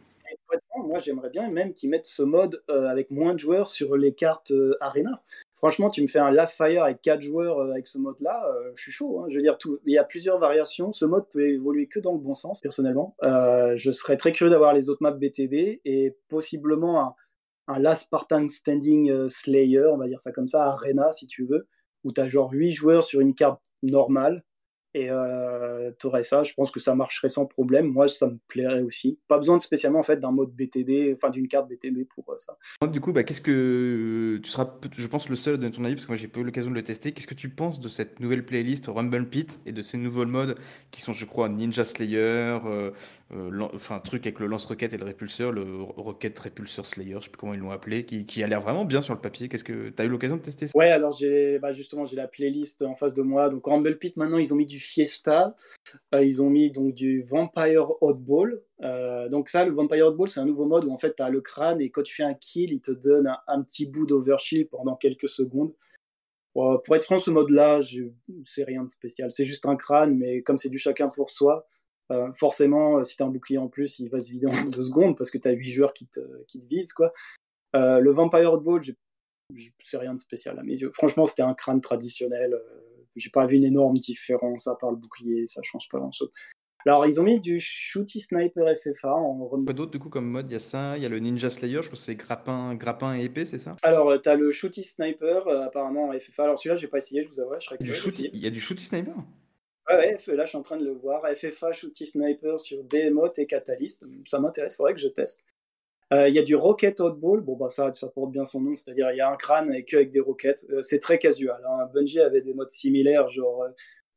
Speaker 2: moi, j'aimerais bien même qu'ils mettent ce mode avec moins de joueurs sur les cartes Arena. Franchement, tu me fais un Lafire Fire avec 4 joueurs euh, avec ce mode-là, euh, je suis chaud. Hein. Je veux dire, tout... il y a plusieurs variations. Ce mode peut évoluer que dans le bon sens, personnellement. Euh, je serais très curieux d'avoir les autres maps BTB et possiblement un, Last Spartan Standing Slayer, on va dire ça comme ça, Arena si tu veux, où tu as genre 8 joueurs sur une carte normale et euh, tu aurais ça, je pense que ça marcherait sans problème. Moi, ça me plairait aussi. Pas besoin de spécialement en fait d'un mode BTB, enfin d'une carte BTB pour euh, ça.
Speaker 1: Du coup, bah, qu'est-ce que tu seras, je pense, le seul de ton avis parce que moi j'ai pas eu l'occasion de le tester. Qu'est-ce que tu penses de cette nouvelle playlist Rumble Pit et de ces nouveaux modes qui sont, je crois, Ninja Slayer, euh, euh enfin un truc avec le lance-roquette et le répulseur, le rocket répulseur Slayer, je sais plus comment ils l'ont appelé, qui, qui a l'air vraiment bien sur le papier. Qu'est-ce que tu as eu l'occasion de tester ça?
Speaker 2: Ouais, alors j'ai, bah, justement, j'ai la playlist en face de moi. Donc Rumble Pit, maintenant ils ont mis du Fiesta. Euh, ils ont mis donc du Vampire Oddball. Euh, donc ça, le Vampire Oddball, c'est un nouveau mode où en fait tu as le crâne et quand tu fais un kill, il te donne un, petit bout d'overshield pendant quelques secondes. pour être franc, ce mode-là, c'est rien de spécial. C'est juste un crâne, mais comme c'est du chacun pour soi, euh, forcément, si tu as un bouclier en plus, il va se vider en deux secondes parce que tu as huit joueurs qui te, qui visent. Quoi. le Vampire Oddball, c'est rien de spécial à mes yeux. Franchement, c'était un crâne traditionnel j'ai pas vu une énorme différence à part le bouclier, ça change pas grand chose. Alors, ils ont mis du Shooty Sniper FFA en
Speaker 1: Quoi d'autre, du coup, comme mode? Il y a ça, il y a le Ninja Slayer, je pense que c'est grappin, grappin et épée, c'est ça?
Speaker 2: Alors, euh, tu as le Shooty Sniper, euh, apparemment en FFA. Alors, celui-là, j'ai pas essayé, je vous avoue. Je
Speaker 1: du shooty... Il y a du Shooty Sniper?
Speaker 2: Ouais, ouais, là, je suis en train de le voir. FFA Shooty Sniper sur Behemoth et Catalyst. Ça m'intéresse, faudrait que je teste. Euh, il y a du Rocket Oddball, bon bah ça, ça porte bien son nom, c'est-à-dire il y a un crâne et que avec des roquettes. Euh, c'est très casual. Hein. Bungie avait des modes similaires, genre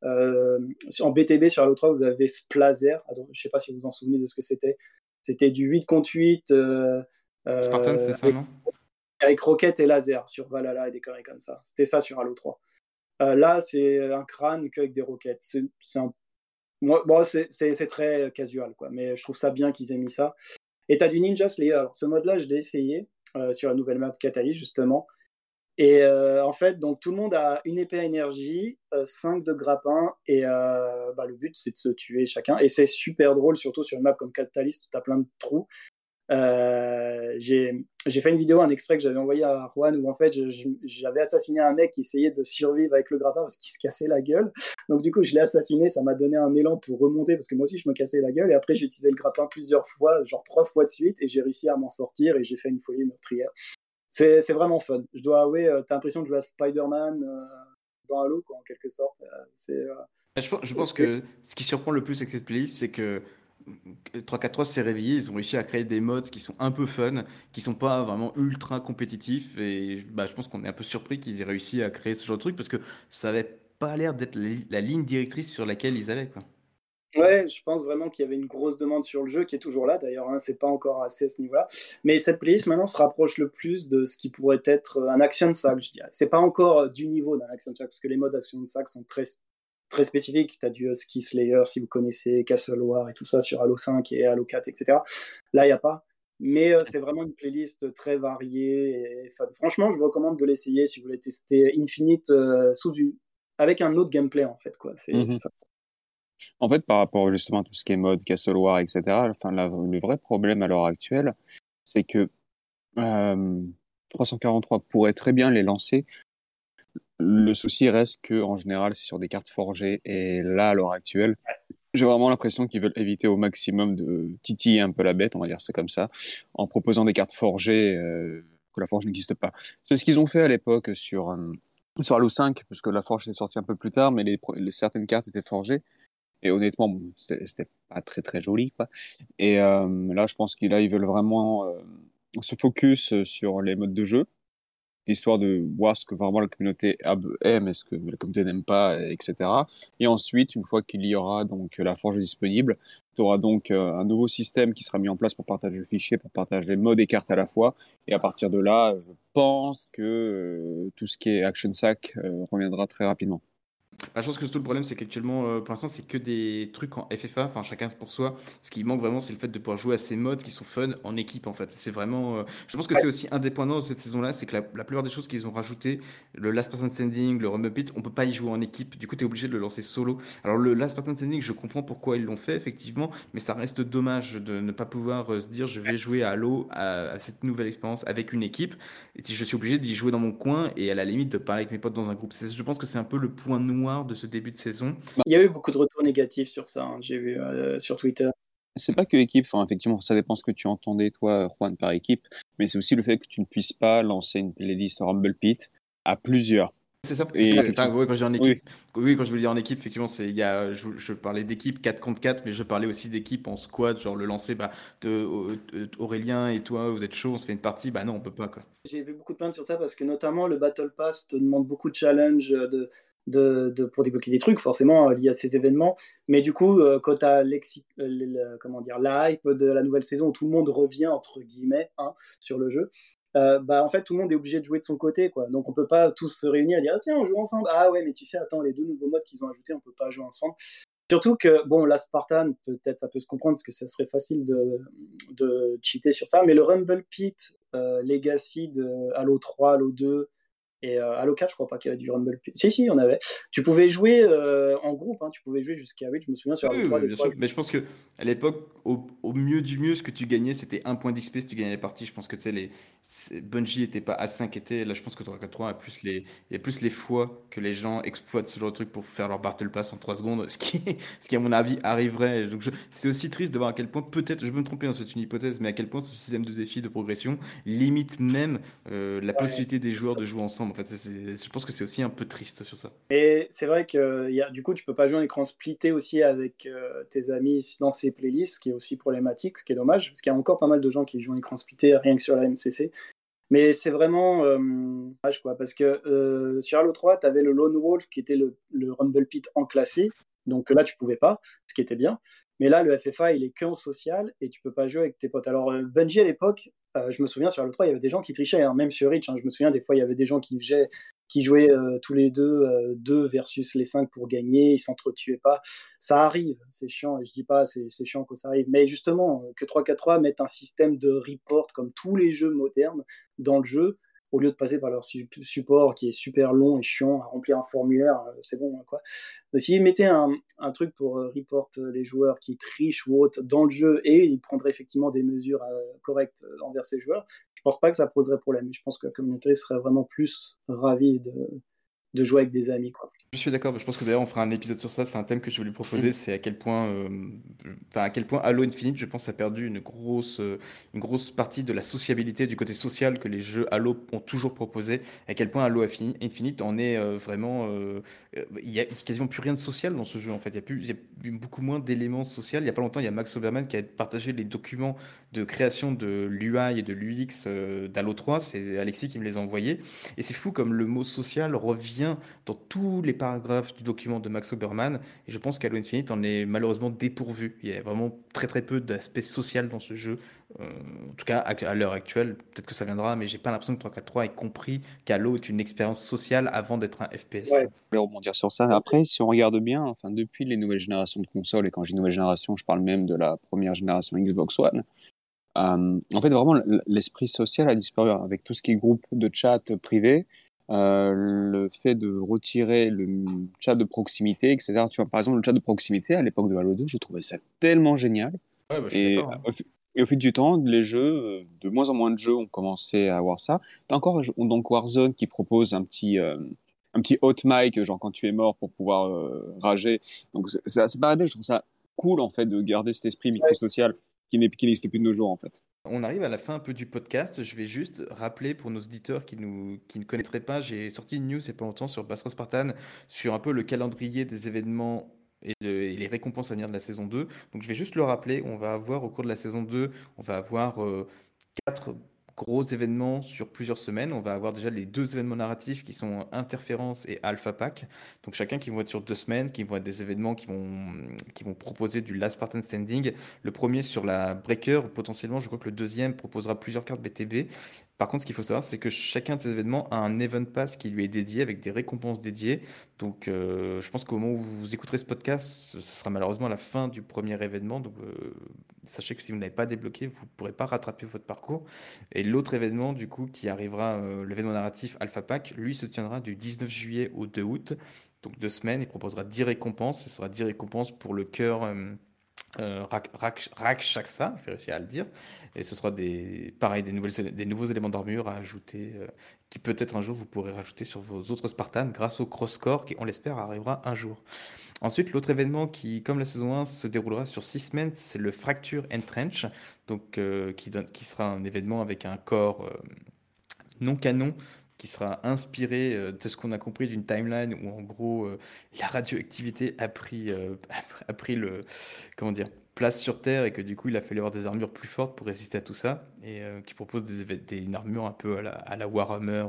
Speaker 2: euh, en BTB sur Halo 3 vous avez Splazer. Je je sais pas si vous vous en souvenez de ce que c'était. C'était du 8 contre 8.
Speaker 1: Spartan, c'était ça, non?
Speaker 2: Avec roquette et laser sur Valhalla et des conneries comme ça. C'était ça sur Halo 3. là, c'est un crâne qu'avec des roquettes. C'est un bon, c'est très casual, quoi. Mais je trouve ça bien qu'ils aient mis ça. Et tu as du Ninja Slayer. Ce mode-là, je l'ai essayé euh, sur la nouvelle map Catalyst, justement. Et euh, en fait, donc tout le monde a une épée énergie, 5 euh, de grappin, et bah, le but c'est de se tuer chacun. Et c'est super drôle, surtout sur une map comme Catalyst tu as plein de trous. Euh, j'ai fait une vidéo, un extrait que j'avais envoyé à Juan où en fait j'avais assassiné un mec qui essayait de survivre avec le grappin parce qu'il se cassait la gueule. Donc du coup je l'ai assassiné, ça m'a donné un élan pour remonter parce que moi aussi je me cassais la gueule et après j'ai utilisé le grappin plusieurs fois, genre trois fois de suite et j'ai réussi à m'en sortir et j'ai fait une folie meurtrière. C'est vraiment fun. Je dois avouer, euh, t'as l'impression de jouer à Spider-Man euh, dans Halo quoi, en quelque sorte.
Speaker 1: je, je pense que ce qui surprend le plus avec cette playlist, c'est que 343 s'est réveillé, ils ont réussi à créer des modes qui sont un peu fun, qui sont pas vraiment ultra compétitifs. Et bah, je pense qu'on est un peu surpris qu'ils aient réussi à créer ce genre de truc parce que ça n'avait pas l'air d'être la, ligne directrice sur laquelle ils allaient. Quoi.
Speaker 2: Ouais, je pense vraiment qu'il y avait une grosse demande sur le jeu qui est toujours là d'ailleurs, hein, c'est pas encore assez à ce niveau-là. Mais cette playlist maintenant se rapproche le plus de ce qui pourrait être un action sac, je dirais. C'est pas encore du niveau d'un action sac parce que les modes action sac sont très très spécifique. Tu as du Ski Slayer, si vous connaissez, Castle War et tout ça sur Halo 5 et Halo 4, etc. Là, il n'y a pas. Mais euh, c'est vraiment une playlist très variée. Et Franchement, je vous recommande de l'essayer si vous voulez tester Infinite euh, sous du... avec un autre gameplay, en fait. Quoi. C'est, mhm. ça.
Speaker 3: En fait, par rapport justement à tout ce qui est mode, Castle War, etc., enfin, le vrai problème à l'heure actuelle, c'est que 343 euh, pourrait très bien les lancer le souci reste que, en général, c'est sur des cartes forgées. Et là, à l'heure actuelle, j'ai vraiment l'impression qu'ils veulent éviter au maximum de titiller un peu la bête, on va dire c'est comme ça, en proposant des cartes forgées euh, que la forge n'existe pas. C'est ce qu'ils ont fait à l'époque sur, euh, sur Halo 5, parce que la forge est sortie un peu plus tard, mais certaines cartes étaient forgées. Et honnêtement, bon, c'était pas très très joli. Et euh, là, je pense qu'ils ils veulent vraiment se focus sur les modes de jeu, histoire de voir ce que vraiment la communauté aime et ce que la communauté n'aime pas, etc. Et ensuite, une fois qu'il y aura donc la forge disponible, tu auras donc euh, un nouveau système qui sera mis en place pour partager le fichier, pour partager les modes et cartes à la fois. Et à partir de là, je pense que euh, tout ce qui est Action Sack euh, reviendra très rapidement.
Speaker 1: Bah, je pense que tout le problème, c'est qu'actuellement, euh, pour l'instant, c'est que des trucs en FFA, enfin chacun pour soi. Ce qui manque vraiment, c'est le fait de pouvoir jouer à ces modes qui sont fun en équipe, en fait. C'est vraiment. Euh, je pense que c'est aussi points de cette saison-là, c'est que la, plupart des choses qu'ils ont rajouté, le Last Person Standing, le Rumble Pit, on peut pas y jouer en équipe. Du coup, tu es obligé de le lancer solo. Alors, le Last Person Standing, je comprends pourquoi ils l'ont fait, effectivement, mais ça reste dommage de ne pas pouvoir euh, se dire, je vais jouer à Halo, à, cette nouvelle expérience avec une équipe. Et si je suis obligé d'y jouer dans mon coin et à la limite de parler avec mes potes dans un groupe. Je pense que c'est un peu le point noir de ce début de saison.
Speaker 2: Il y a eu beaucoup de retours négatifs sur ça, hein, j'ai vu euh, sur Twitter.
Speaker 3: C'est pas que équipe, enfin, effectivement, ça dépend ce que tu entendais, toi, Juan, par équipe, mais c'est aussi le fait que tu ne puisses pas lancer une playlist Rumble Pit à plusieurs.
Speaker 1: C'est ça. oui, quand j'ai en équipe. Oui. quand je veux dire en équipe, effectivement, c'est il y a, je, parlais d'équipe 4 contre 4, mais je parlais aussi d'équipe en squad, genre le lancer, bah, de, Aurélien et toi, vous êtes chaud, on se fait une partie, bah non, on peut pas quoi.
Speaker 2: J'ai vu beaucoup de plaintes sur ça parce que notamment le Battle Pass te demande beaucoup de challenges de de, pour débloquer des trucs, forcément, euh, liés à ces événements. Mais du coup, euh, quand tu as euh, comment dire, de la nouvelle saison où tout le monde revient, entre guillemets, hein, sur le jeu, bah, en fait, tout le monde est obligé de jouer de son côté. Quoi. Donc, on peut pas tous se réunir et dire ah, tiens, on joue ensemble. Ah ouais, mais tu sais, attends, les deux nouveaux modes qu'ils ont ajoutés, on peut pas jouer ensemble. Surtout que, bon, la Spartan, peut-être ça peut se comprendre parce que ça serait facile de, de cheater sur ça, mais le Rumble Pit Legacy de Halo 3, Halo 2, et euh, Halo 4, je crois pas qu'il y avait du Rumble. Si, si, en avait. Tu pouvais jouer euh, en groupe, hein, tu pouvais jouer jusqu'à 8, je me souviens sur
Speaker 1: Halo 3. bien sûr. Mais je pense que à l'époque, au, au, mieux du mieux, ce que tu gagnais, c'était un point d'XP si tu gagnais les parties. Je pense que les Bungie n'était pas à 5 était. Là, je pense que 3 a plus les, il y a plus les fois que les gens exploitent ce genre de truc pour faire leur Battle Pass en 3 secondes, ce qui, ce qui à mon avis, arriverait. Donc, c'est aussi triste de voir à quel point, peut-être, je peux me tromper, dans hein, c'est une hypothèse, mais à quel point ce système de défi, de progression, limite même euh, la possibilité des joueurs de jouer ensemble. En je pense que c'est aussi un peu triste sur ça.
Speaker 2: Et c'est vrai que a, du coup, tu peux pas jouer en écran splitté aussi avec euh, tes amis dans ces playlists, ce qui est aussi problématique, ce qui est dommage, parce qu'il y a encore pas mal de gens qui jouent en écran splitté rien que sur la MCC. Mais c'est vraiment euh, quoi, parce que euh, sur Halo 3, tu avais le Lone Wolf qui était le, le Rumble Pit enclassé, donc là tu pouvais pas, ce qui était bien. Mais là, le FFA, il est qu'en social et tu peux pas jouer avec tes potes. Alors, euh, Bungie à l'époque, euh, je me souviens sur le 3, il y avait des gens qui trichaient, hein, même sur Reach. Hein, je me souviens des fois, il y avait des gens qui, jouaient euh, tous les deux, 2 versus les 5 pour gagner, ils s'entretuaient pas. Ça arrive, c'est chiant, je dis pas c'est chiant que ça arrive. Mais justement, que 343 mette un système de report comme tous les jeux modernes dans le jeu, au lieu de passer par leur support qui est super long et chiant à remplir un formulaire, euh, c'est bon quoi. S'ils mettaient un, truc pour euh, report euh, les joueurs qui trichent ou autres dans le jeu et ils prendraient effectivement des mesures correctes envers ces joueurs, je pense pas que ça poserait problème. Je pense que la communauté serait vraiment plus ravie de, de jouer avec des amis quoi.
Speaker 1: Je suis d'accord, je pense que d'ailleurs on fera un épisode sur ça, c'est un thème que je voulais proposer, mm. c'est à quel point euh, enfin, à quel point Halo Infinite, je pense, a perdu une grosse euh, une grosse partie de la sociabilité, du côté social que les jeux Halo ont toujours proposé, à quel point Halo Infinite en est euh, vraiment il y a quasiment plus rien de social dans ce jeu en fait, il y a plus il y a beaucoup moins d'éléments sociaux. Il y a pas longtemps, il y a Max Oberman qui a partagé les documents de création de l'UI et de l'UX d'Halo 3, c'est Alexis qui me les a envoyés et c'est fou comme le mot social revient dans tous les paragraphes du document de Max Oberman, et je pense qu'Halo Infinite en est malheureusement dépourvu. Il y a vraiment très très peu d'aspect social dans ce jeu. Euh, en tout cas, à, l'heure actuelle, peut-être que ça viendra, mais j'ai pas l'impression que 343 ait compris qu'Halo est une expérience sociale avant d'être un FPS.
Speaker 3: Ouais. Je vais rebondir sur ça. Après, si on regarde bien, enfin, depuis les nouvelles générations de consoles, et quand j'ai nouvelle génération, je parle même de la première génération Xbox One, euh, en fait, vraiment, l'esprit social a disparu avec tout ce qui est groupe de chat privé. Euh, le fait de retirer le chat de proximité, etc. Tu vois, par exemple, le chat de proximité à l'époque de Halo 2, je trouvais ça tellement génial.
Speaker 1: Ouais, bah, et, hein.
Speaker 3: et, au fil du temps, les jeux, de moins en moins de jeux ont commencé à avoir ça. T'as encore donc Warzone qui propose un petit, euh, un petit hot mic, genre quand tu es mort pour pouvoir rager. Donc c'est pareil, je trouve ça cool en fait de garder cet esprit microsocial qui n'existe plus de nos jours en fait.
Speaker 1: On arrive à la fin un peu du podcast. Je vais juste rappeler pour nos auditeurs qui, nous, qui ne connaîtraient pas, j'ai sorti une news il n'y a pas longtemps sur Bastro Spartan sur un peu le calendrier des événements et, les récompenses à venir de la saison 2. Donc je vais juste le rappeler. On va avoir au cours de la saison 2, on va avoir euh, quatre gros événements sur plusieurs semaines. On va avoir déjà les deux événements narratifs qui sont Interférence et Alpha Pack. Donc chacun qui vont être sur deux semaines, qui vont être des événements qui vont, qui vont proposer du Last Spartan Standing. Le premier sur la Breaker, potentiellement, je crois que le deuxième proposera plusieurs cartes BTB. Par contre, ce qu'il faut savoir, c'est que chacun de ces événements a un event pass qui lui est dédié avec des récompenses dédiées. Donc, euh, je pense qu'au moment où vous écouterez ce podcast, ce sera malheureusement la fin du premier événement. Donc, euh, sachez que si vous n'avez pas débloqué, vous ne pourrez pas rattraper votre parcours. Et l'autre événement, du coup, qui arrivera, euh, l'événement narratif Alpha Pack, lui se tiendra du 19 juillet au 2 août. Donc, deux semaines. Il proposera 10 récompenses. Ce sera 10 récompenses pour le cœur euh, Rakshaksa, je vais réussir à le dire. Et ce sera des, pareil, des, des nouveaux éléments d'armure à ajouter, euh, qui peut-être un jour vous pourrez rajouter sur vos autres Spartans grâce au cross-core qui, on l'espère, arrivera un jour. Ensuite, l'autre événement qui, comme la saison 1, se déroulera sur 6 semaines, c'est le Fracture Entrench, donc, euh, qui, qui sera un événement avec un corps euh, non canon qui sera inspiré euh, de ce qu'on a compris d'une timeline où en gros euh, la radioactivité a pris, euh, a pris le comment dire place sur Terre et que du coup il a fallu avoir des armures plus fortes pour résister à tout ça et qui propose des, des, une armure un peu à la, Warhammer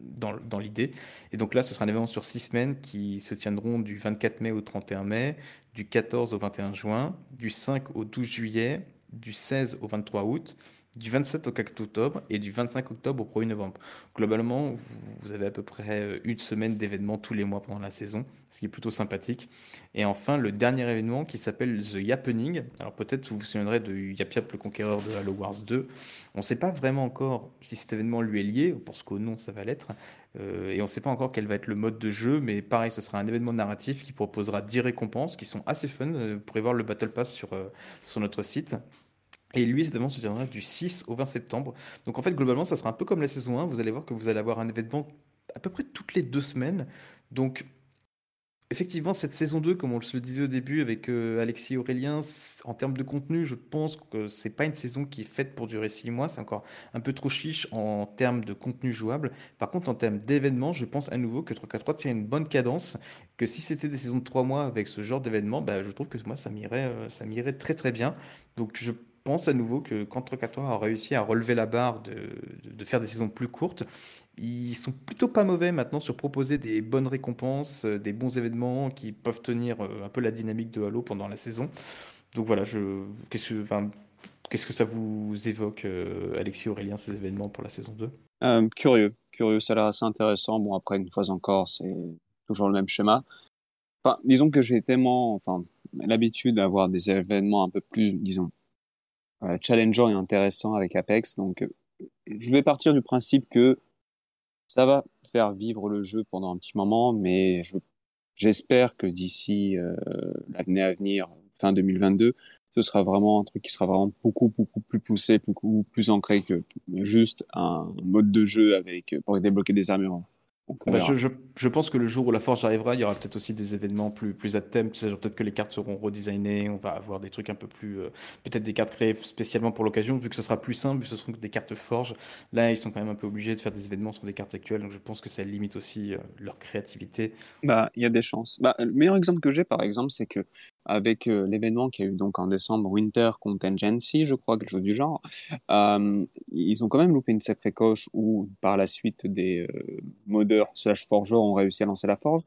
Speaker 1: dans, dans l'idée. Et donc là ce sera un événement sur six semaines qui se tiendront du 24 mai au 31 mai, du 14 au 21 juin, du 5 au 12 juillet, du 16 au 23 août du 27 au 4 octobre et du 25 octobre au 1er novembre. Globalement, vous avez à peu près euh, une semaine d'événements tous les mois pendant la saison, ce qui est plutôt sympathique. Et enfin, le dernier événement qui s'appelle The Yappening. Alors peut-être vous vous souviendrez de Yap Yap le conquéreur de Halo Wars 2. On ne sait pas vraiment encore si cet événement lui est lié, pour ce qu'au nom ça va l'être. Euh, et on ne sait pas encore quel va être le mode de jeu, mais pareil, ce sera un événement narratif qui proposera 10 récompenses qui sont assez fun. Euh, vous pourrez voir le Battle Pass sur, sur notre site. Et lui, cet événement se tiendra du 6 au 20 septembre. Donc en fait, globalement, ça sera un peu comme la saison 1. Vous allez voir que vous allez avoir un événement à peu près toutes les deux semaines. Donc effectivement, cette saison 2, comme on se le disait au début avec euh, Alexis Aurélien, en termes de contenu, je pense que c'est pas une saison qui est faite pour durer 6 mois. C'est encore un peu trop chiche en termes de contenu jouable. Par contre, en termes d'événements, je pense à nouveau que 3K3 tient une bonne cadence. Que si c'était des saisons de 3 mois avec ce genre d'événement, bah, je trouve que moi, ça m'irait, euh, très très bien. Donc je pense à nouveau que quand Trocatoire a réussi à relever la barre de, faire des saisons plus courtes, ils sont plutôt pas mauvais maintenant sur proposer des bonnes récompenses, euh, des bons événements qui peuvent tenir euh, un peu la dynamique de Halo pendant la saison. Donc voilà, qu'est-ce, que, ça vous évoque, euh, Alexis Aurélien, ces événements pour la saison 2
Speaker 3: Curieux, curieux, ça a l'air assez intéressant. Bon, après, une fois encore, c'est toujours le même schéma. Disons que j'ai tellement, enfin, l'habitude d'avoir des événements un peu plus, disons, challengeant et intéressant avec Apex. Donc, euh, je vais partir du principe que ça va faire vivre le jeu pendant un petit moment, mais j'espère que d'ici euh, l'année à venir, fin 2022, ce sera vraiment un truc qui sera vraiment beaucoup beaucoup plus poussé, beaucoup plus ancré que juste un mode de jeu avec pour débloquer des armures
Speaker 1: bah, je, je, pense que le jour où la forge arrivera, il y aura peut-être aussi des événements plus, plus à thème. Peut-être que les cartes seront redesignées, on va avoir des trucs un peu plus. Euh, peut-être des cartes créées spécialement pour l'occasion, vu que ce sera plus simple, vu que ce seront des cartes forge. Là, ils sont quand même un peu obligés de faire des événements sur des cartes actuelles, donc je pense que ça limite aussi euh, leur créativité.
Speaker 3: Bah, il y a des chances. Bah, le meilleur exemple que j'ai, par exemple, c'est que avec euh, l'événement qui a eu donc en décembre, Winter Contingency, je crois, quelque chose du genre, euh, ils ont quand même loupé une sacrée coche où, par la suite, des euh, modeurs slash forgeurs ont réussi à lancer la forge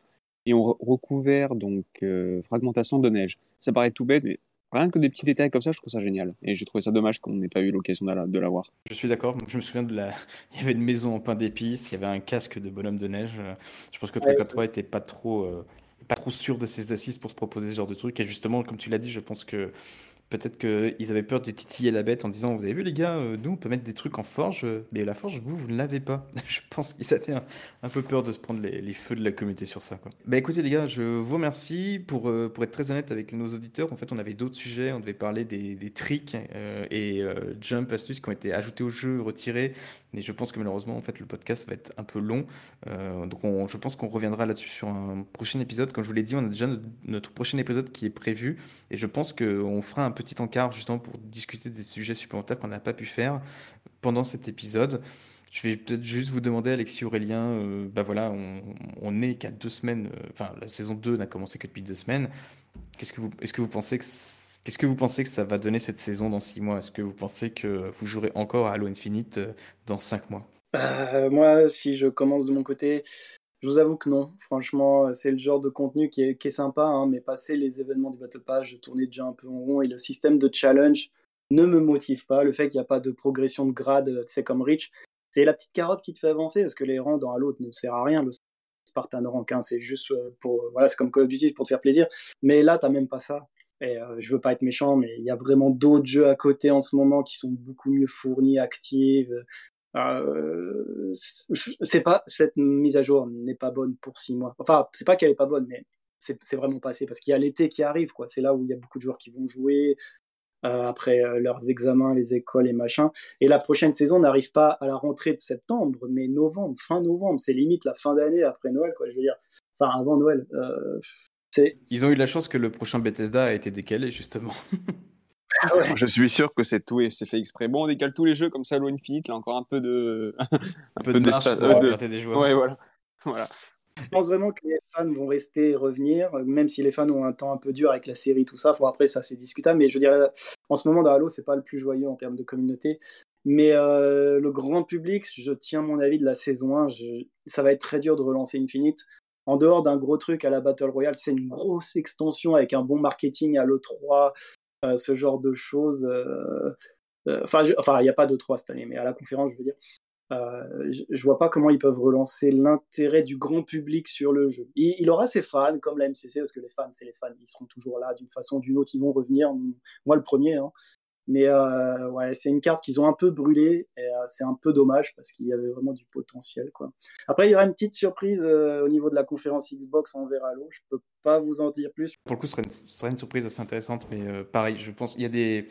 Speaker 3: et ont recouvert donc euh, fragmentation de neige. Ça paraît tout bête, mais rien que des petits détails comme ça, je trouve ça génial. Et j'ai trouvé ça dommage qu'on n'ait pas eu l'occasion de la voir.
Speaker 1: Je suis d'accord. Je me souviens de la. Il y avait une maison en pain d'épices, il y avait un casque de bonhomme de neige. Je pense que 343 était pas trop pas trop sûr de ses assises pour se proposer ce genre de truc. Et justement, comme tu l'as dit, je pense que peut-être qu'ils avaient peur de titiller la bête en disant Vous avez vu, les gars, euh, nous, on peut mettre des trucs en forge, mais la forge, vous, vous ne l'avez pas. je pense qu'ils avaient un, peu peur de se prendre les, feux de la communauté sur ça. Quoi. Bah écoutez, les gars, je vous remercie. Pour, euh, pour être très honnête avec nos auditeurs, en fait, on avait d'autres sujets. On devait parler des, tricks euh, et jump astuces qui ont été ajoutés au jeu, retirés. Mais je pense que malheureusement, en fait, le podcast va être un peu long. Euh, donc, on, je pense qu'on reviendra là-dessus sur un prochain épisode. Comme je vous l'ai dit, on a déjà notre, prochain épisode qui est prévu. Et je pense qu'on fera un petit encart justement pour discuter des sujets supplémentaires qu'on n'a pas pu faire pendant cet épisode. Je vais peut-être juste vous demander, Alexis Aurélien, euh, bah voilà, on, on est qu'à deux semaines, euh, enfin la saison 2 n'a commencé que depuis deux semaines. Qu'est-ce que vous, est-ce que vous pensez que Qu'est-ce que vous pensez que ça va donner cette saison dans six mois? Est-ce que vous pensez que vous jouerez encore à Halo Infinite euh, dans cinq mois?
Speaker 2: Moi, si je commence de mon côté, je vous avoue que non. Franchement, c'est le genre de contenu qui est, sympa, hein, mais passer les événements du Battle Pass, je tournais déjà un peu en rond et le système de challenge ne me motive pas. Le fait qu'il n'y a pas de progression de grade, c'est comme Reach, c'est la petite carotte qui te fait avancer parce que les rangs dans Halo ne sert à rien. Le Spartan rank, hein, c'est juste euh, pour. Voilà, c'est comme Call of Duty, pour te faire plaisir. Mais là, t'as même pas ça. Et euh, je veux pas être méchant, mais il y a vraiment d'autres jeux à côté en ce moment qui sont beaucoup mieux fournis, actifs. Euh, pas cette mise à jour n'est pas bonne pour six mois. Enfin, c'est pas qu'elle est pas bonne, mais c'est vraiment passé parce qu'il y a l'été qui arrive. C'est là où il y a beaucoup de joueurs qui vont jouer. Euh, après euh, leurs examens, les écoles et machin. Et la prochaine saison n'arrive pas à la rentrée de septembre, mais novembre, fin novembre. C'est limite la fin d'année après Noël, quoi. Je veux dire, enfin avant Noël.
Speaker 1: Ils ont eu la chance que le prochain Bethesda a été décalé justement.
Speaker 3: Ah Je suis sûr que c'est tout et c'est fait exprès. Bon, on décale tous les jeux comme ça, Halo Infinite, là encore un peu de,
Speaker 1: un, peu, d'espace. De... Des joueurs.
Speaker 3: Ouais, voilà. voilà.
Speaker 2: Je pense vraiment que les fans vont rester et revenir, même si les fans ont un temps un peu dur avec la série, tout ça. Faut après, ça c'est discutable, mais je veux dire, en ce moment dans Halo, c'est pas le plus joyeux en termes de communauté. Mais euh, le grand public, je tiens mon avis de la saison 1, ça va être très dur de relancer Infinite. En dehors d'un gros truc à la Battle Royale, c'est une grosse extension avec un bon marketing à l'E3, euh, ce genre de choses. Euh, enfin, il n'y a pas d'E3 cette année, mais à la conférence, je veux dire. Euh, je vois pas comment ils peuvent relancer l'intérêt du grand public sur le jeu. Il, aura ses fans, comme la MCC, parce que les fans, c'est les fans, ils seront toujours là d'une façon ou d'une autre, ils vont revenir. Moi, le premier. Hein. Mais euh, ouais, c'est une carte qu'ils ont un peu brûlée et euh, c'est un peu dommage parce qu'il y avait vraiment du potentiel. Quoi. Après, il y aura une petite surprise au niveau de la conférence Xbox en verra l'eau. Je peux pas vous en dire plus.
Speaker 1: Pour le coup, ce serait ce serait une surprise assez intéressante, mais pareil, je pense qu'il y a des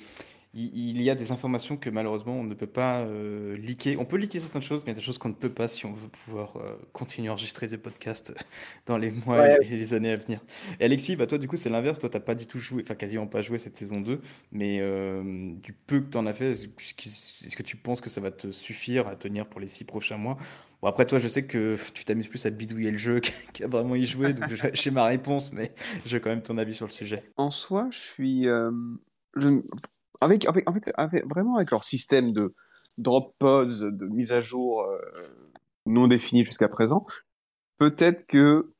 Speaker 1: il y a des informations que malheureusement on ne peut pas euh, leaker. On peut leaker certaines choses, mais il y a des choses qu'on ne peut pas si on veut pouvoir euh, continuer à enregistrer des podcasts dans les mois et les années à venir. Et Alexis, bah toi du coup c'est l'inverse, toi tu n'as pas du tout joué, enfin quasiment pas joué cette saison 2, mais euh, du peu que tu en as fait, est-ce que tu penses que ça va te suffire à tenir pour les six prochains mois? Bon après toi je sais que tu t'amuses plus à bidouiller le jeu qu'à vraiment y jouer, donc j'ai ma réponse, mais j'ai quand même ton avis sur le sujet.
Speaker 3: En soi je suis... Je avec, vraiment avec leur système de drop pods, de mise à jour euh, non définis jusqu'à présent, peut-être que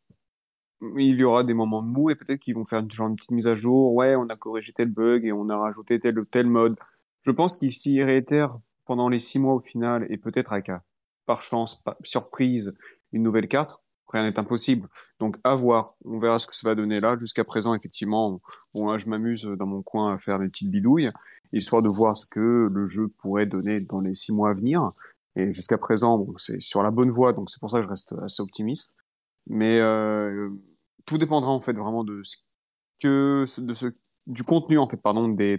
Speaker 3: il y aura des moments mous et peut-être qu'ils vont faire genre une petite mise à jour. Ouais, on a corrigé tel bug et on a rajouté tel ou tel mode. Je pense qu'ils s'y réitèrent pendant les six mois au final et peut-être avec, par chance, surprise, une nouvelle carte rien n'est impossible. Donc à voir, on verra ce que ça va donner là. Jusqu'à présent, effectivement, bon, là, je m'amuse dans mon coin à faire des petites bidouilles, histoire de voir ce que le jeu pourrait donner dans les six mois à venir. Et jusqu'à présent, c'est sur la bonne voie, donc c'est pour ça que je reste assez optimiste. Mais euh, tout dépendra en fait vraiment de ce du contenu en fait pardon des.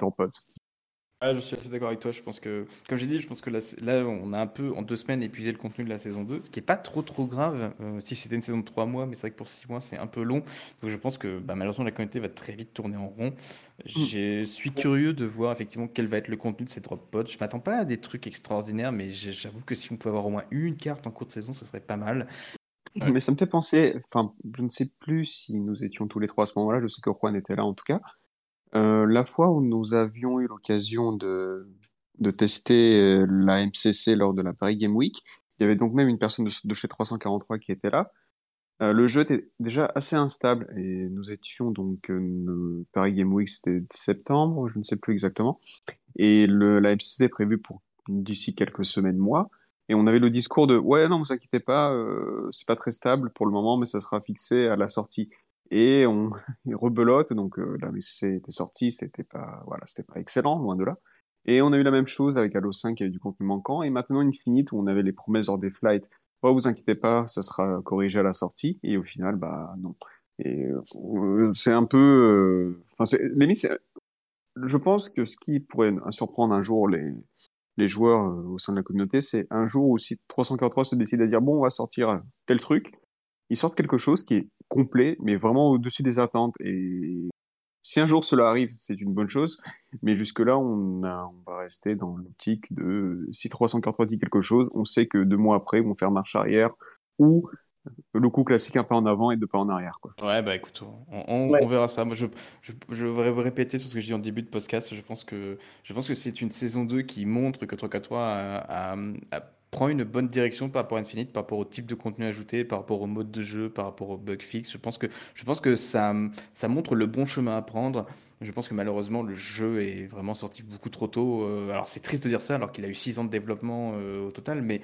Speaker 1: Ah, je suis assez d'accord avec toi. Je pense que, comme j'ai dit, je pense que là, là, on a un peu, en deux semaines, épuisé le contenu de la saison 2, ce qui est pas trop trop grave euh, si c'était une saison de trois mois, mais c'est vrai que pour six mois, c'est un peu long. Donc je pense que bah, malheureusement, la communauté va très vite tourner en rond. Je suis curieux de voir effectivement quel va être le contenu de ces drop pods. Je m'attends pas à des trucs extraordinaires, mais j'avoue que si on pouvait avoir au moins une carte en cours de saison, ce serait pas mal.
Speaker 3: Mais ça me fait penser, enfin, je ne sais plus si nous étions tous les trois à ce moment-là, je sais que Juan était là en tout cas. Euh, la fois où nous avions eu l'occasion de, de tester euh, la MCC lors de la Paris Game Week, il y avait donc même une personne de, chez 343 qui était là. Euh, le jeu était déjà assez instable et nous étions donc Paris Game Week c'était septembre, je ne sais plus exactement, et le, la MCC est prévue pour d'ici quelques semaines, mois. Et on avait le discours de ouais non vous inquiétez pas, c'est pas très stable pour le moment, mais ça sera fixé à la sortie et on rebelote. Donc euh, la MCC était sortie c'était pas voilà c'était pas excellent loin de là. Et on a eu la même chose avec Halo 5 qui avait du contenu manquant. Et maintenant Infinite où on avait les promesses hors des flights. Oh vous inquiétez pas ça sera corrigé à la sortie. Et au final bah non. Et euh, c'est un peu euh, enfin c'est limite je pense que ce qui pourrait surprendre un jour les les joueurs au sein de la communauté, c'est un jour où si 343 se décide à dire bon, on va sortir tel truc, ils sortent quelque chose qui est complet, mais vraiment au-dessus des attentes. Et si un jour cela arrive, c'est une bonne chose. Mais jusque-là, on, on va rester dans l'optique de si 343 dit quelque chose, on sait que deux mois après, ils vont faire marche arrière ou le coup classique un peu en avant et deux pas en arrière. Quoi.
Speaker 1: Ouais, bah écoute, on, verra ça. Moi, je, je, je, vais répéter sur ce que je dis en début de podcast. Je pense que, je pense que c'est une saison 2 qui montre que 343 a, a, a prend une bonne direction par rapport à Infinite, par rapport au type de contenu ajouté, par rapport au mode de jeu, par rapport au bug fixe. Je pense que, je pense que ça, ça montre le bon chemin à prendre. Je pense que malheureusement, le jeu est vraiment sorti beaucoup trop tôt. Euh, alors, c'est triste de dire ça, alors qu'il a eu 6 ans de développement euh, au total, mais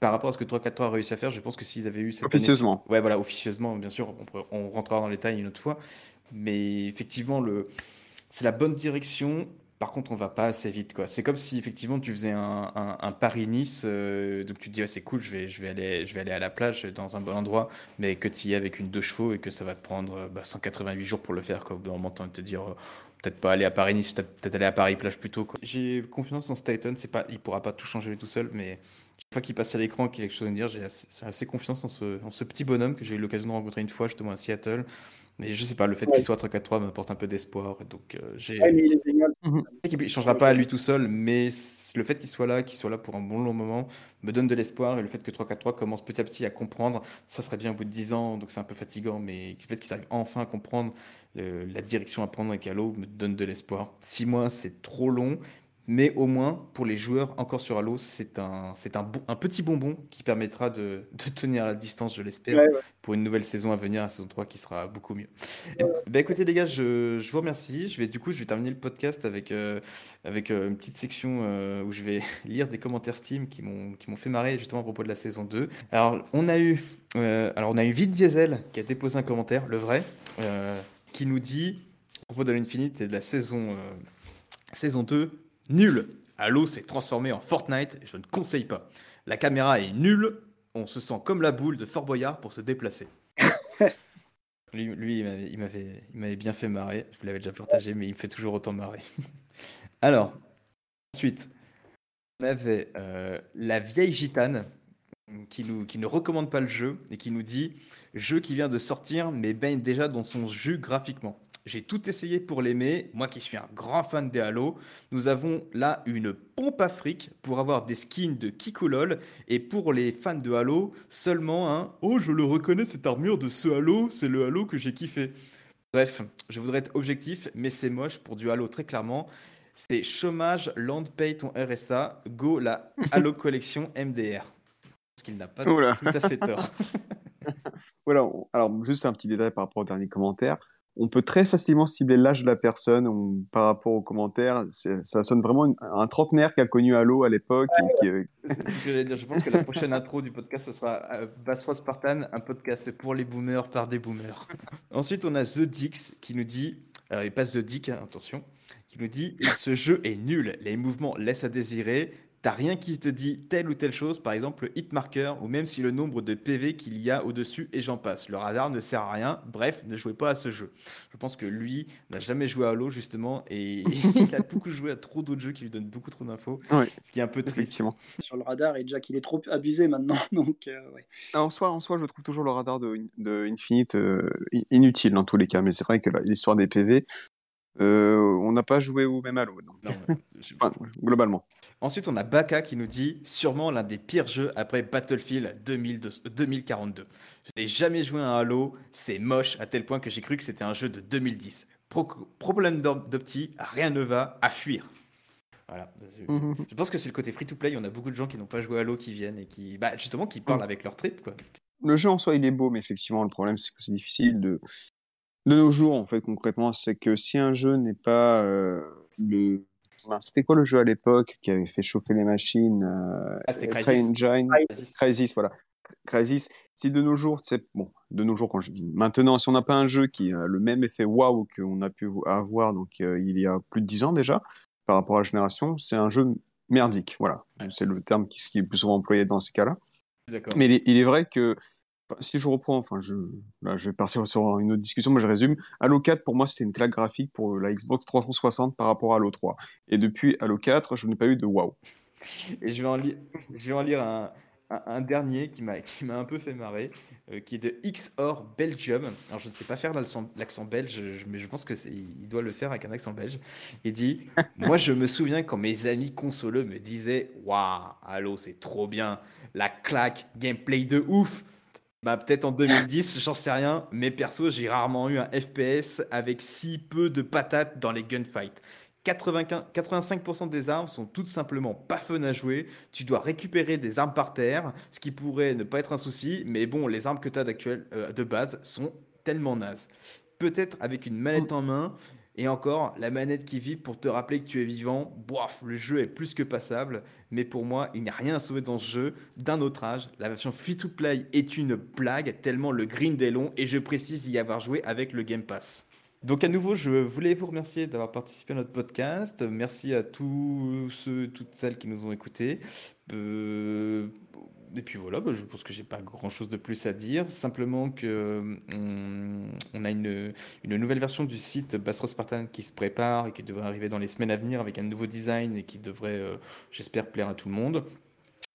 Speaker 1: par rapport à ce que 343 a réussi à faire, je pense que s'ils avaient eu cette
Speaker 3: Officieusement.
Speaker 1: ouais, voilà, officieusement, bien sûr, on, on rentrera dans les détails une autre fois. Mais effectivement, le... c'est la bonne direction. Par contre, on va pas assez vite, quoi. C'est comme si effectivement tu faisais un, un, Paris-Nice, euh, donc tu te dis c'est cool, je vais, je vais aller, je vais aller à la plage dans un bon endroit, mais que tu y es avec une deux chevaux et que ça va te prendre bah, 188 jours pour le faire, quoi. Au bout d'un moment, de te dire euh, peut-être pas aller à Paris-Nice, peut-être aller à Paris-Plage plutôt. J'ai confiance en Staten, c'est pas, il pourra pas tout changer tout seul, mais chaque fois qu'il passe à l'écran, qu'il a quelque chose à dire, j'ai assez, assez, confiance en ce, en ce petit bonhomme que j'ai eu l'occasion de rencontrer une fois justement à Seattle mais je sais pas, le fait qu'il soit 3-4-3 me porte un peu d'espoir. Donc, euh, j'ai. Ouais, il est génial. Mhm. Il changera pas à lui tout seul, mais le fait qu'il soit là, qu'il soit là pour un bon long moment, me donne de l'espoir. Et le fait que 3-4-3 commence petit à petit à comprendre, ça serait bien au bout de 10 ans, donc c'est un peu fatigant, mais le fait qu'il arrive enfin à comprendre la direction à prendre avec Halo me donne de l'espoir. 6 mois, c'est trop long, mais au moins, pour les joueurs encore sur Halo, c'est un, c'est un, un, petit bonbon qui permettra de, de tenir la distance, je l'espère, pour une nouvelle saison à venir, la saison 3 qui sera beaucoup mieux. bah, écoutez les gars, je, je, vous remercie. Je vais, du coup, je vais terminer le podcast avec, euh, avec euh, une petite section euh, où je vais lire des commentaires Steam qui m'ont, qui m'ont fait marrer justement à propos de la saison 2. Alors, on a eu, alors, on a eu Vin Diesel qui a déposé un commentaire, le vrai, qui nous dit, à propos de l'Infinite et de la saison, saison 2, Nul. Halo s'est transformé en Fortnite je ne conseille pas. La caméra est nulle. On se sent comme la boule de Fort Boyard pour se déplacer. lui, il m'avait bien fait marrer. Je vous l'avais déjà partagé, mais il me fait toujours autant marrer. Alors, ensuite, on avait euh, la vieille gitane qui, qui ne recommande pas le jeu et qui nous dit jeu qui vient de sortir mais baigne déjà dans son jus graphiquement. J'ai tout essayé pour l'aimer. Moi qui suis un grand fan des Halo, nous avons là une pompe à fric pour avoir des skins de Kikulol. Et pour les fans de Halo, seulement un Oh, je le reconnais, cette armure de ce Halo, c'est le Halo que j'ai kiffé. Bref, je voudrais être objectif, mais c'est moche pour du Halo très clairement. C'est chômage, land pay ton RSA, go la Halo collection MDR. Parce qu'il n'a pas tout à fait tort.
Speaker 3: voilà, alors juste un petit détail par rapport au dernier commentaire on peut très facilement cibler l'âge de la personne par rapport aux commentaires. Ça sonne vraiment un trentenaire qui a connu Halo à l'époque.
Speaker 1: Euh, je pense que la prochaine intro du podcast, ce sera euh, Spartan, un podcast pour les boomers par des boomers. Ensuite, on a The Dix qui nous dit, euh, et pas The Dick, hein, attention, qui nous dit Ce jeu est nul, les mouvements laissent à désirer, T'as rien qui te dit telle ou telle chose, par exemple le hitmarker, ou même si le nombre de PV qu'il y a au-dessus et j'en passe. Le radar ne sert à rien, bref, ne jouez pas à ce jeu. Je pense que lui n'a jamais joué à Halo, justement, et il a beaucoup joué à trop d'autres jeux qui lui donnent beaucoup trop d'infos, ce qui est un peu triste.
Speaker 2: Sur le radar, et déjà qu'il est trop abusé maintenant, donc euh,
Speaker 3: En, soi, en soi, je trouve toujours le radar de, de Infinite euh, inutile dans tous les cas, mais c'est vrai que l'histoire des PV, euh, on n'a pas joué au même Halo, globalement.
Speaker 1: Ensuite, on a Baka qui nous dit sûrement l'un des pires jeux après Battlefield 2042. Je n'ai jamais joué à un Halo, c'est moche à tel point que j'ai cru que c'était un jeu de 2010. problème d'opti, rien ne va, à fuir. Voilà. Je pense que c'est le côté free-to-play. On a beaucoup de gens qui n'ont pas joué à Halo qui viennent et qui, bah, justement, qui parlent mm. avec leur trip. Quoi.
Speaker 3: Le jeu en soi, il est beau, mais effectivement, le problème, c'est que c'est difficile de, de nos jours, en fait, concrètement, c'est que si un jeu n'est pas euh, le. C'était quoi le jeu à l'époque qui avait fait chauffer les machines
Speaker 1: euh, ah, C'était Crysis.
Speaker 3: Crysis. voilà. Crysis. Si de nos jours, c'est bon, de nos jours, quand je... maintenant, si on n'a pas un jeu qui a le même effet waouh qu'on a pu avoir donc euh, il y a plus de 10 ans déjà, par rapport à la génération, c'est un jeu merdique. Voilà, c'est le terme qui, qui, est le plus souvent employé dans ces cas-là. Mais il est, il est, vrai que si je reprends, enfin, je, je vais partir sur une autre discussion, mais je résume. Halo 4, pour moi, c'était une claque graphique pour la Xbox 360 par rapport à Halo 3. Et depuis Halo 4, je n'ai pas eu de waouh.
Speaker 1: Et je vais en, je vais en lire un, un, dernier qui m'a un peu fait marrer, euh, qui est de XOR Belgium. Alors je ne sais pas faire l'accent belge, mais je pense que il doit le faire avec un accent belge. Il dit Moi je me souviens quand mes amis consoleux me disaient Waouh, allô, c'est trop bien, la claque, gameplay de ouf. Bah, peut-être en 2010, j'en sais rien, mais perso, j'ai rarement eu un FPS avec si peu de patates dans les gunfights. 85% des armes sont tout simplement pas fun à jouer. Tu dois récupérer des armes par terre, ce qui pourrait ne pas être un souci, mais bon, les armes que tu as euh, de base sont tellement nazes. Peut-être avec une manette en main, et encore, la manette qui vibre pour te rappeler que tu es vivant, bof, le jeu est plus que passable, mais pour moi, il n'y a rien à sauver dans ce jeu. D'un autre âge, la version free-to-play est une blague, tellement le grind est long, et je précise d'y avoir joué avec le Game Pass. Donc à nouveau, je voulais vous remercier d'avoir participé à notre podcast. Merci à tous ceux, toutes celles qui nous ont écoutés. Euh, et puis voilà, bah, je pense que j'ai pas grand chose de plus à dire. Simplement que on, a une, nouvelle version du site Bastro Spartan qui se prépare et qui devrait arriver dans les semaines à venir avec un nouveau design et qui devrait, euh, j'espère, plaire à tout le monde.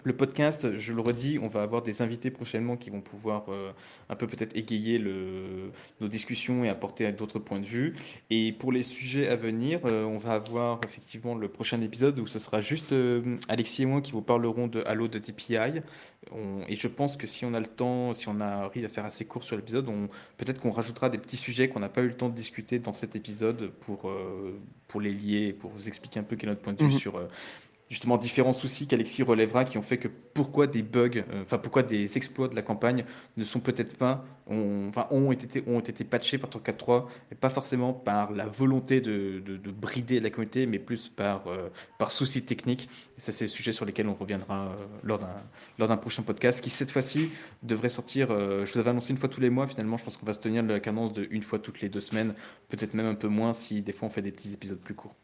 Speaker 1: Le podcast, je le redis, on va avoir des invités prochainement qui vont pouvoir euh, un peu peut-être égayer le, nos discussions et apporter d'autres points de vue. Et pour les sujets à venir, euh, on va avoir effectivement le prochain épisode où ce sera juste euh, Alexis et moi qui vous parlerons de Halo de DPI. et je pense que si on a le temps, si on arrive à faire assez court sur l'épisode, peut-être qu'on rajoutera des petits sujets qu'on n'a pas eu le temps de discuter dans cet épisode pour, pour les lier, pour vous expliquer un peu quel est notre point de vue mhm. sur justement différents soucis qu'Alexis relèvera qui ont fait que pourquoi des bugs, euh, enfin pourquoi des exploits de la campagne ne sont peut-être pas, ont, enfin ont été, ont été patchés par 3.4.3 et pas forcément par la volonté de, de, brider la communauté, mais plus par, euh, par soucis techniques. Et ça, c'est le sujet sur lesquels on reviendra euh, lors d'un lors d'un prochain podcast qui cette fois-ci devrait sortir. je vous avais annoncé une fois tous les mois. Finalement, je pense qu'on va se tenir la cadence de une fois toutes les deux semaines, peut-être même un peu moins si des fois on fait des petits épisodes plus courts.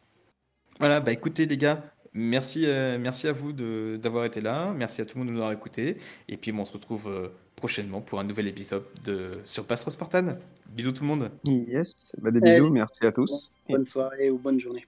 Speaker 1: Voilà, bah écoutez les gars, Merci, euh, merci à vous d'avoir été là. Merci à tout le monde de nous avoir écouté. Et puis, on se retrouve euh, prochainement pour un nouvel épisode de sur Pastro Spartan. Bisous tout le monde.
Speaker 3: Yes, bah, des bisous, merci à tous.
Speaker 2: Bonne soirée ou bonne journée.